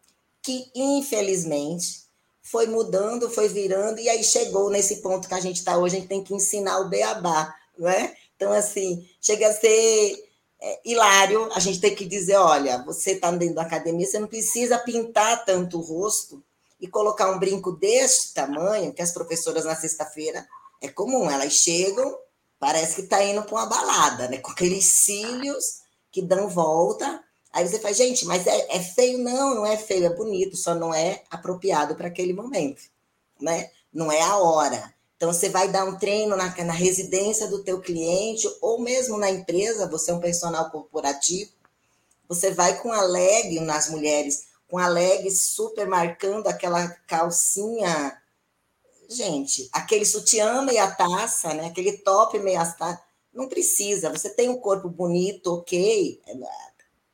que infelizmente foi mudando, foi virando, e aí chegou nesse ponto que a gente está hoje, a gente tem que ensinar o beabá, não é? Então, assim, chega a ser é, hilário a gente tem que dizer, olha, você está dentro da academia, você não precisa pintar tanto o rosto e colocar um brinco deste tamanho, que as professoras na sexta-feira é comum, elas chegam, parece que está indo para uma balada, né? Com aqueles cílios que dão volta. Aí você faz, gente, mas é, é feio? Não, não é feio, é bonito, só não é apropriado para aquele momento, né? Não é a hora. Então, você vai dar um treino na, na, residência do teu cliente, ou mesmo na empresa, você é um personal corporativo, você vai com a leg nas mulheres, com a leg super marcando aquela calcinha, gente, aquele sutiã meia taça, né? aquele top meia taça, não precisa, você tem um corpo bonito, ok, é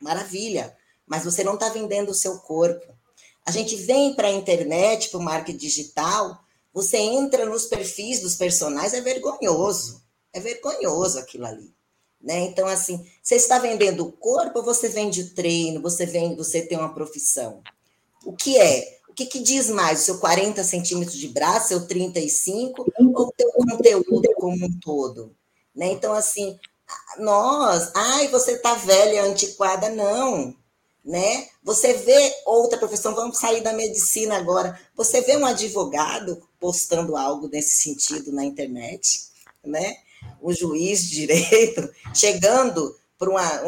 maravilha, mas você não está vendendo o seu corpo. A gente vem para a internet, para o marketing digital, Você entra nos perfis dos personagens, é vergonhoso. É vergonhoso aquilo ali. Né? Então, assim, você está vendendo o corpo você vende treino, você vende, você tem uma profissão? O que é? O que, que diz mais? O seu 40 centímetros de braço, seu 35, ou o teu conteúdo como um todo? Né? Então, assim, nós, ai, você tá velha, antiquada, não. Né? Você vê outra profissão, vamos sair da medicina agora. Você vê um advogado postando algo nesse sentido na internet, né? Um juiz de direito chegando para uma,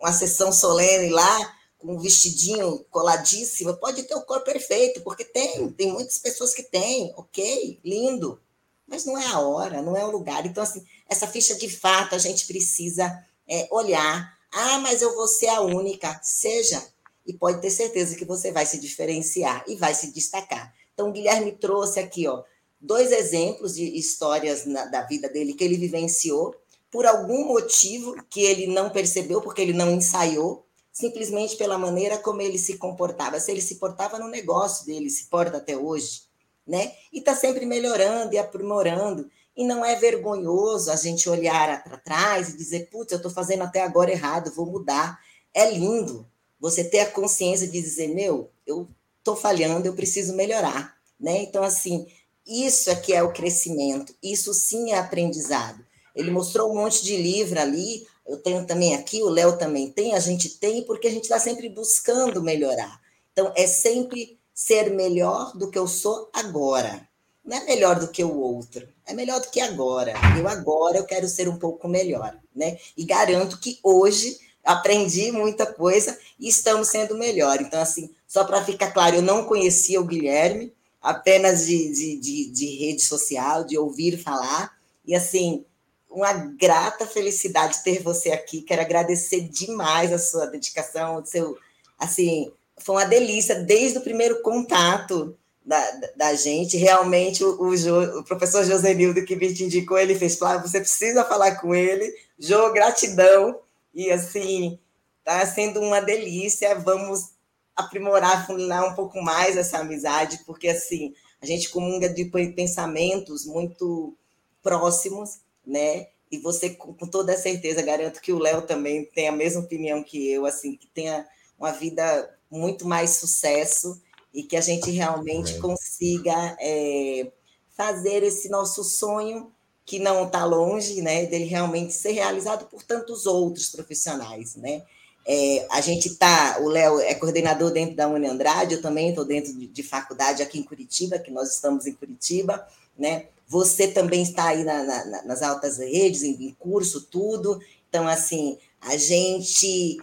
uma sessão solene lá com um vestidinho coladíssimo, pode ter o corpo perfeito, porque tem, tem muitas pessoas que têm, ok, lindo, mas não é a hora, não é o lugar. Então, assim, essa ficha de fato a gente precisa é, olhar. Ah, mas eu vou ser a única. Seja. E pode ter certeza que você vai se diferenciar e vai se destacar. Então, o Guilherme trouxe aqui ó, dois exemplos de histórias na, da vida dele que ele vivenciou por algum motivo que ele não percebeu, porque ele não ensaiou, simplesmente pela maneira como ele se comportava. Se ele se portava no negócio dele, se porta até hoje, né? E está sempre melhorando e aprimorando. E não é vergonhoso a gente olhar para trás e dizer, putz, eu estou fazendo até agora errado, vou mudar. É lindo você ter a consciência de dizer, meu, eu estou falhando, eu preciso melhorar. Né? Então, assim, isso é que é o crescimento, isso sim é aprendizado. Ele mostrou um monte de livro ali, eu tenho também aqui, o Léo também tem, a gente tem, porque a gente está sempre buscando melhorar. Então, é sempre ser melhor do que eu sou agora não é melhor do que o outro, é melhor do que agora. Eu agora eu quero ser um pouco melhor, né? E garanto que hoje aprendi muita coisa e estamos sendo melhor. Então, assim, só para ficar claro, eu não conhecia o Guilherme, apenas de, de, de, de rede social, de ouvir falar, e assim, uma grata felicidade ter você aqui. Quero agradecer demais a sua dedicação, o seu, assim, foi uma delícia desde o primeiro contato da, da gente. Realmente, o, o, o professor Josenildo que me indicou, ele fez, Flávio, você precisa falar com ele. Jô, gratidão. E, assim, está sendo uma delícia. Vamos aprimorar, fundinar um pouco mais essa amizade, porque, assim, a gente comunga de pensamentos muito próximos, né? E você, com toda certeza, garanto que o Léo também tem a mesma opinião que eu, assim, que tenha uma vida muito mais sucesso e que a gente realmente consiga é, fazer esse nosso sonho que não está longe, né, dele realmente ser realizado por tantos outros profissionais, né? É, a gente está, o Léo é coordenador dentro da Uni Andrade, eu também estou dentro de, de, faculdade aqui em Curitiba, que nós estamos em Curitiba, né? Você também está aí na, na, nas altas redes, em, em curso, tudo. Então, assim, a gente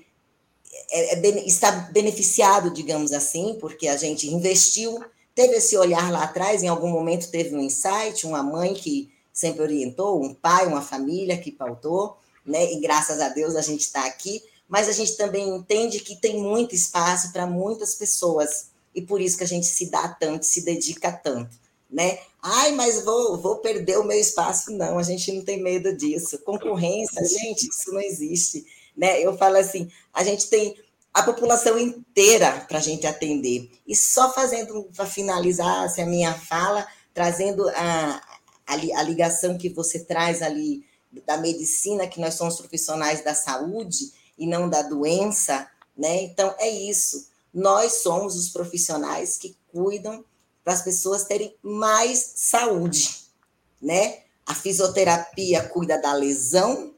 é, é, está beneficiado, digamos assim, porque a gente investiu, teve esse olhar lá atrás, em algum momento teve um insight, uma mãe que sempre orientou, um pai, uma família que pautou, né? E graças a Deus a gente está aqui, mas a gente também entende que tem muito espaço para muitas pessoas e por isso que a gente se dá tanto, se dedica tanto, né? Ai, mas vou, vou perder o meu espaço. Não, a gente não tem medo disso. Concorrência, gente, isso não existe né? Eu falo assim, a gente tem a população inteira para a gente atender. E só fazendo, para finalizar assim, a minha fala, trazendo a, a, a ligação que você traz ali da medicina, que nós somos profissionais da saúde e não da doença, né? Então, é isso. Nós somos os profissionais que cuidam para as pessoas terem mais saúde, né? A fisioterapia cuida da lesão,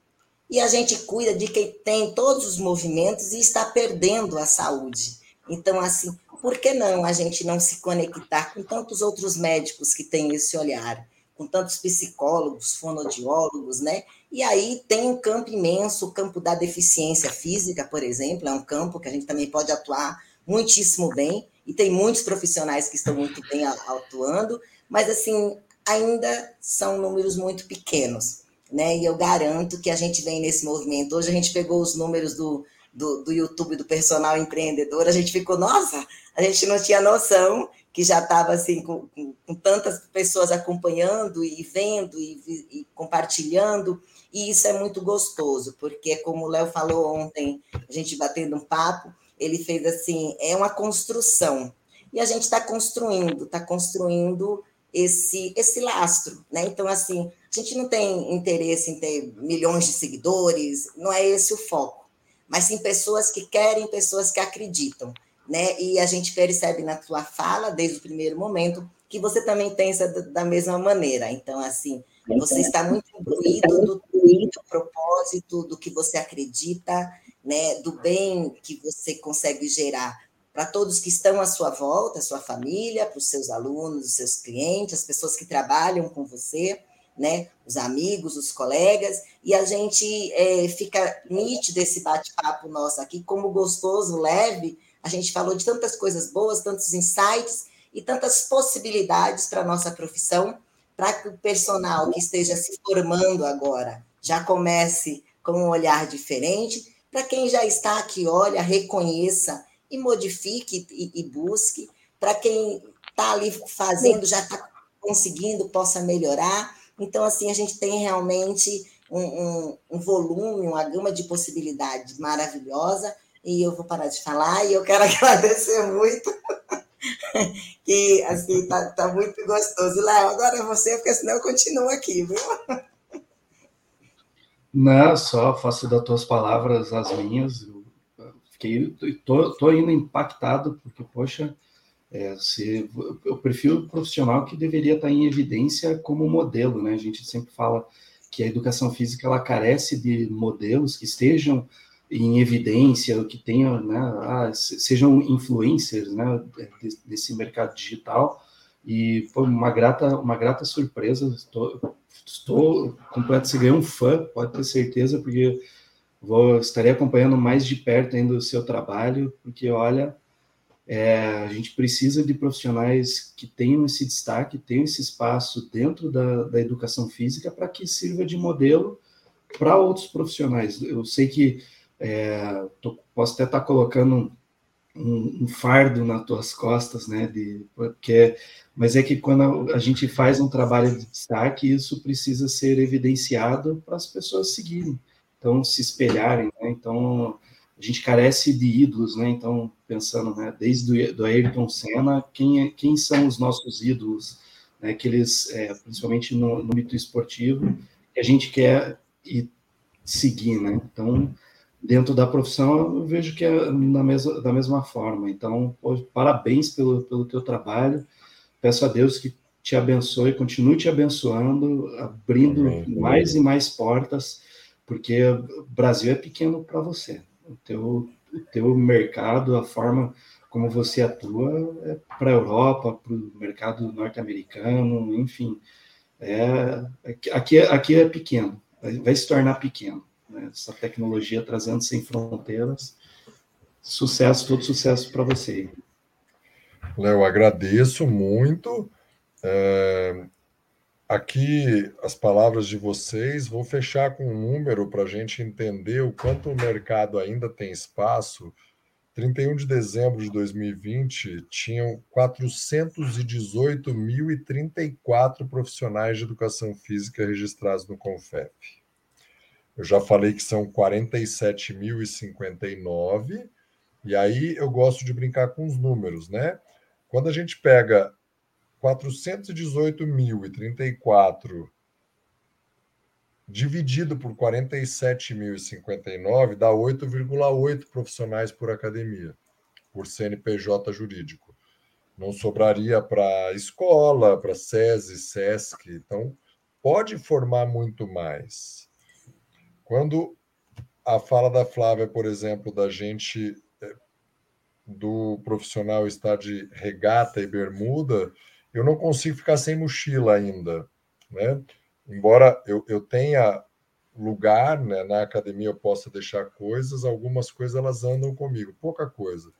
e a gente cuida de quem tem todos os movimentos e está perdendo a saúde. Então, assim, por que não a gente não se conectar com tantos outros médicos que têm esse olhar, com tantos psicólogos, fonodiólogos, né? E aí tem um campo imenso, o campo da deficiência física, por exemplo, é um campo que a gente também pode atuar muitíssimo bem, e tem muitos profissionais que estão muito bem atuando, mas assim, ainda são números muito pequenos né? E eu garanto que a gente vem nesse movimento. Hoje a gente pegou os números do, do, do YouTube do personal empreendedor, a gente ficou, nossa, a gente não tinha noção que já estava assim com, com, com, tantas pessoas acompanhando e vendo e, e, compartilhando, e isso é muito gostoso, porque como o Léo falou ontem, a gente batendo um papo, ele fez assim, é uma construção, e a gente está construindo, está construindo esse, esse lastro, né? Então, assim, a gente não tem interesse em ter milhões de seguidores, não é esse o foco, mas sim pessoas que querem, pessoas que acreditam, né? E a gente percebe na tua fala, desde o primeiro momento, que você também pensa da mesma maneira. Então, assim, você está muito imbuído do, do propósito, do que você acredita, né? Do bem que você consegue gerar para todos que estão à sua volta, a sua família, para os seus alunos, os seus clientes, as pessoas que trabalham com você, né? Os amigos, os colegas, e a gente é, fica nítido esse bate-papo nosso aqui, como gostoso, leve. A gente falou de tantas coisas boas, tantos insights e tantas possibilidades para a nossa profissão, para que o personal que esteja se formando agora já comece com um olhar diferente, para quem já está aqui, olha, reconheça e modifique e, e busque. Para quem está ali fazendo, já está conseguindo, possa melhorar. Então, assim, a gente tem realmente um, um, um, volume, uma gama de possibilidades maravilhosa. E eu vou parar de falar e eu quero agradecer muito. que assim, tá, tá muito gostoso. Léo, agora é você, porque senão eu continuo aqui, viu? Não, só faço das tuas palavras as minhas. Fiquei, tô, tô ainda impactado, porque, poxa, é, se, o perfil profissional que deveria estar em evidência como modelo, né? A gente sempre fala que a educação física ela carece de modelos que estejam em evidência, que tenham, né, ah, sejam influencers, né, desse mercado digital. E foi uma grata, uma grata surpresa. Estou, estou completo. Você ganhou um fã, pode ter certeza, porque Vou estarei acompanhando mais de perto ainda o seu trabalho, porque olha, é, a gente precisa de profissionais que tenham esse destaque, tenham esse espaço dentro da, da educação física para que sirva de modelo para outros profissionais. Eu sei que é, tô, posso até estar tá colocando um, um, fardo nas tuas costas, né? De, porque, mas é que quando a, a gente faz um trabalho de destaque, isso precisa ser evidenciado para as pessoas seguirem então se espelharem, né? Então a gente carece de ídolos, né? Então pensando, né? Desde do Ayrton Senna, quem é, quem são os nossos ídolos, né? Que eles, é, principalmente no, no mito esportivo, que a gente quer ir seguir, né? Então dentro da profissão eu vejo que é na mesma, da mesma forma. Então pô, parabéns pelo pelo teu trabalho. Peço a Deus que te abençoe, continue te abençoando, abrindo Amém. mais e mais portas porque o Brasil é pequeno para você. O teu, o teu mercado, a forma como você atua é para a Europa, para o mercado norte-americano, enfim. É, aqui, aqui é pequeno, vai, vai se tornar pequeno. Né? Essa tecnologia trazendo sem fronteiras. Sucesso, todo sucesso para você. Léo, agradeço muito. É, Aqui, as palavras de vocês, vou fechar com um número para a gente entender o quanto o mercado ainda tem espaço. 31 de dezembro de 2020, tinham 418.034 profissionais de educação física registrados no CONFEP. Eu já falei que são 47.059, e aí eu gosto de brincar com os números, né? Quando a gente pega 418.034 dividido por 47.059 dá 8,8 profissionais por academia, por CNPJ jurídico. Não sobraria para escola, para SESI, SESC, então pode formar muito mais. Quando a fala da Flávia, por exemplo, da gente eh, do profissional estar de regata e bermuda, eu não consigo ficar sem mochila ainda, né? Embora eu, eu tenha lugar né, na academia, eu possa deixar coisas, algumas coisas elas andam comigo, pouca coisa.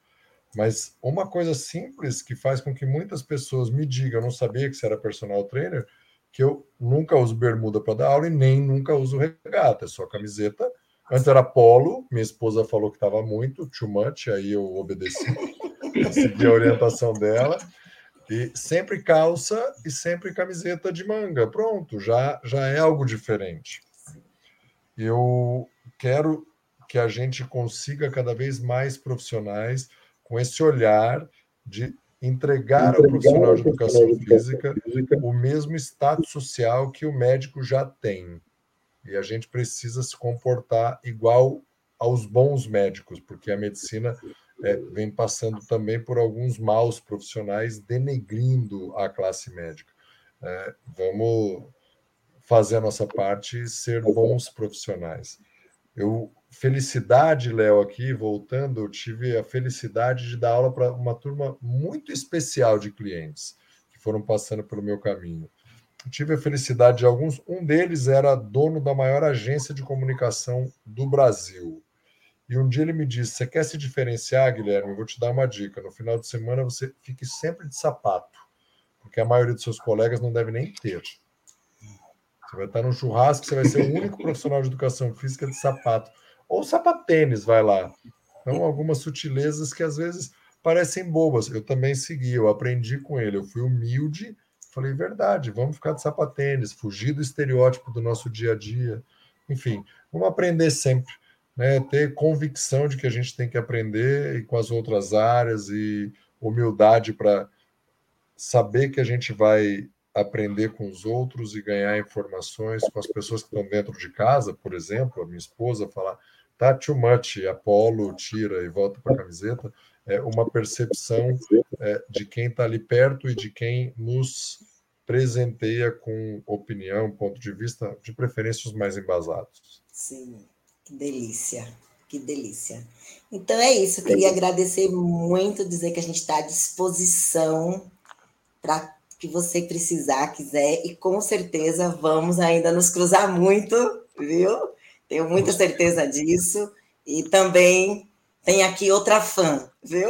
Mas uma coisa simples que faz com que muitas pessoas me digam, eu não sabia que você era personal trainer, que eu nunca uso bermuda para dar aula e nem nunca uso regata, é só camiseta. Antes era polo, minha esposa falou que estava muito, too much, aí eu obedeci, segui a orientação dela. E sempre calça e sempre camiseta de manga. Pronto, já, já é algo diferente. Eu quero que a gente consiga cada vez mais profissionais com esse olhar de entregar, ao profissional de educação física o mesmo status social que o médico já tem. E a gente precisa se comportar igual aos bons médicos, porque a medicina é, vem passando também por alguns maus profissionais denegrindo a classe médica. É, vamos fazer a nossa parte e ser bons profissionais. Eu felicidade, Léo, aqui voltando, eu tive a felicidade de dar aula para uma turma muito especial de clientes que foram passando pelo meu caminho. Eu tive a felicidade de alguns, um deles era dono da maior agência de comunicação do Brasil. E um dia ele me disse: Você quer se diferenciar, Guilherme? Eu vou te dar uma dica. No final de semana você fique sempre de sapato, porque a maioria dos seus colegas não deve nem ter. Você vai estar no churrasco, você vai ser o único profissional de educação física de sapato. Ou sapatênis, vai lá. Então, algumas sutilezas que às vezes parecem bobas. Eu também segui, eu aprendi com ele. Eu fui humilde, falei, verdade, vamos ficar de sapatênis, fugir do estereótipo do nosso dia a dia. Enfim, vamos aprender sempre né, ter convicção de que a gente tem que aprender e com as outras áreas e humildade para saber que a gente vai aprender com os outros e ganhar informações com as pessoas que estão dentro de casa, por exemplo, a minha esposa falar tá too much, Apolo tira e volta para a camiseta, é uma percepção é, de quem está ali perto e de quem nos presenteia com opinião, ponto de vista, de preferência os mais embasados. Sim. Que delícia, que delícia. Então é isso, eu queria agradecer muito, dizer que a gente está à disposição para que você precisar, quiser, e com certeza vamos ainda nos cruzar muito, viu? Tenho muita certeza disso. E também tem aqui outra fã, viu?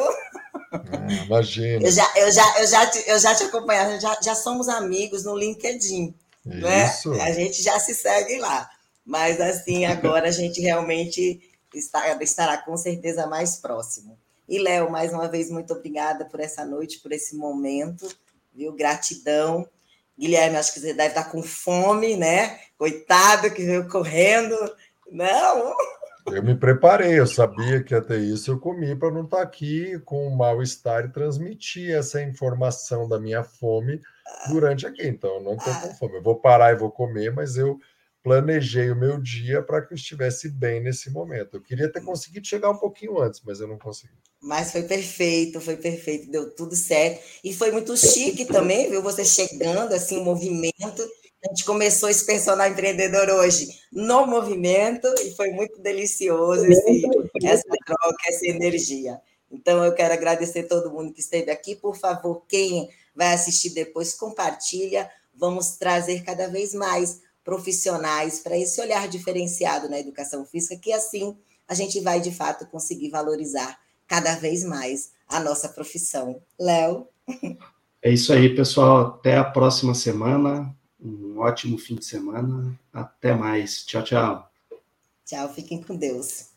Ah, imagina. Eu já, eu já, eu já, te, eu já te acompanho, já, já somos amigos no LinkedIn. Né? Isso. Né? A gente já se segue lá. Mas assim, agora a gente realmente está, estará com certeza mais próximo. E, Léo, mais uma vez, muito obrigada por essa noite, por esse momento, viu? Gratidão. Guilherme, acho que você deve estar com fome, né? Coitado que veio correndo. Não! Eu me preparei, eu sabia que até isso eu comi para não estar aqui com o mal-estar e transmitir essa informação da minha fome durante aqui. Então, eu não estou com fome. Eu vou parar e vou comer, mas eu planejei o meu dia para que eu estivesse bem nesse momento. Eu queria ter conseguido chegar um pouquinho antes, mas eu não consegui. Mas foi perfeito, foi perfeito, deu tudo certo. E foi muito chique também, viu? Você chegando, assim, o movimento. A gente começou esse personagem empreendedor hoje no movimento e foi muito delicioso esse, essa troca, essa energia. Então, eu quero agradecer todo mundo que esteve aqui. Por favor, quem vai assistir depois, compartilha. Vamos trazer cada vez mais profissionais para esse olhar diferenciado na educação física, que assim a gente vai de fato conseguir valorizar cada vez mais a nossa profissão. Léo? É isso aí, pessoal. Até a próxima semana. Um ótimo fim de semana. Até mais. Tchau, tchau. Tchau, fiquem com Deus.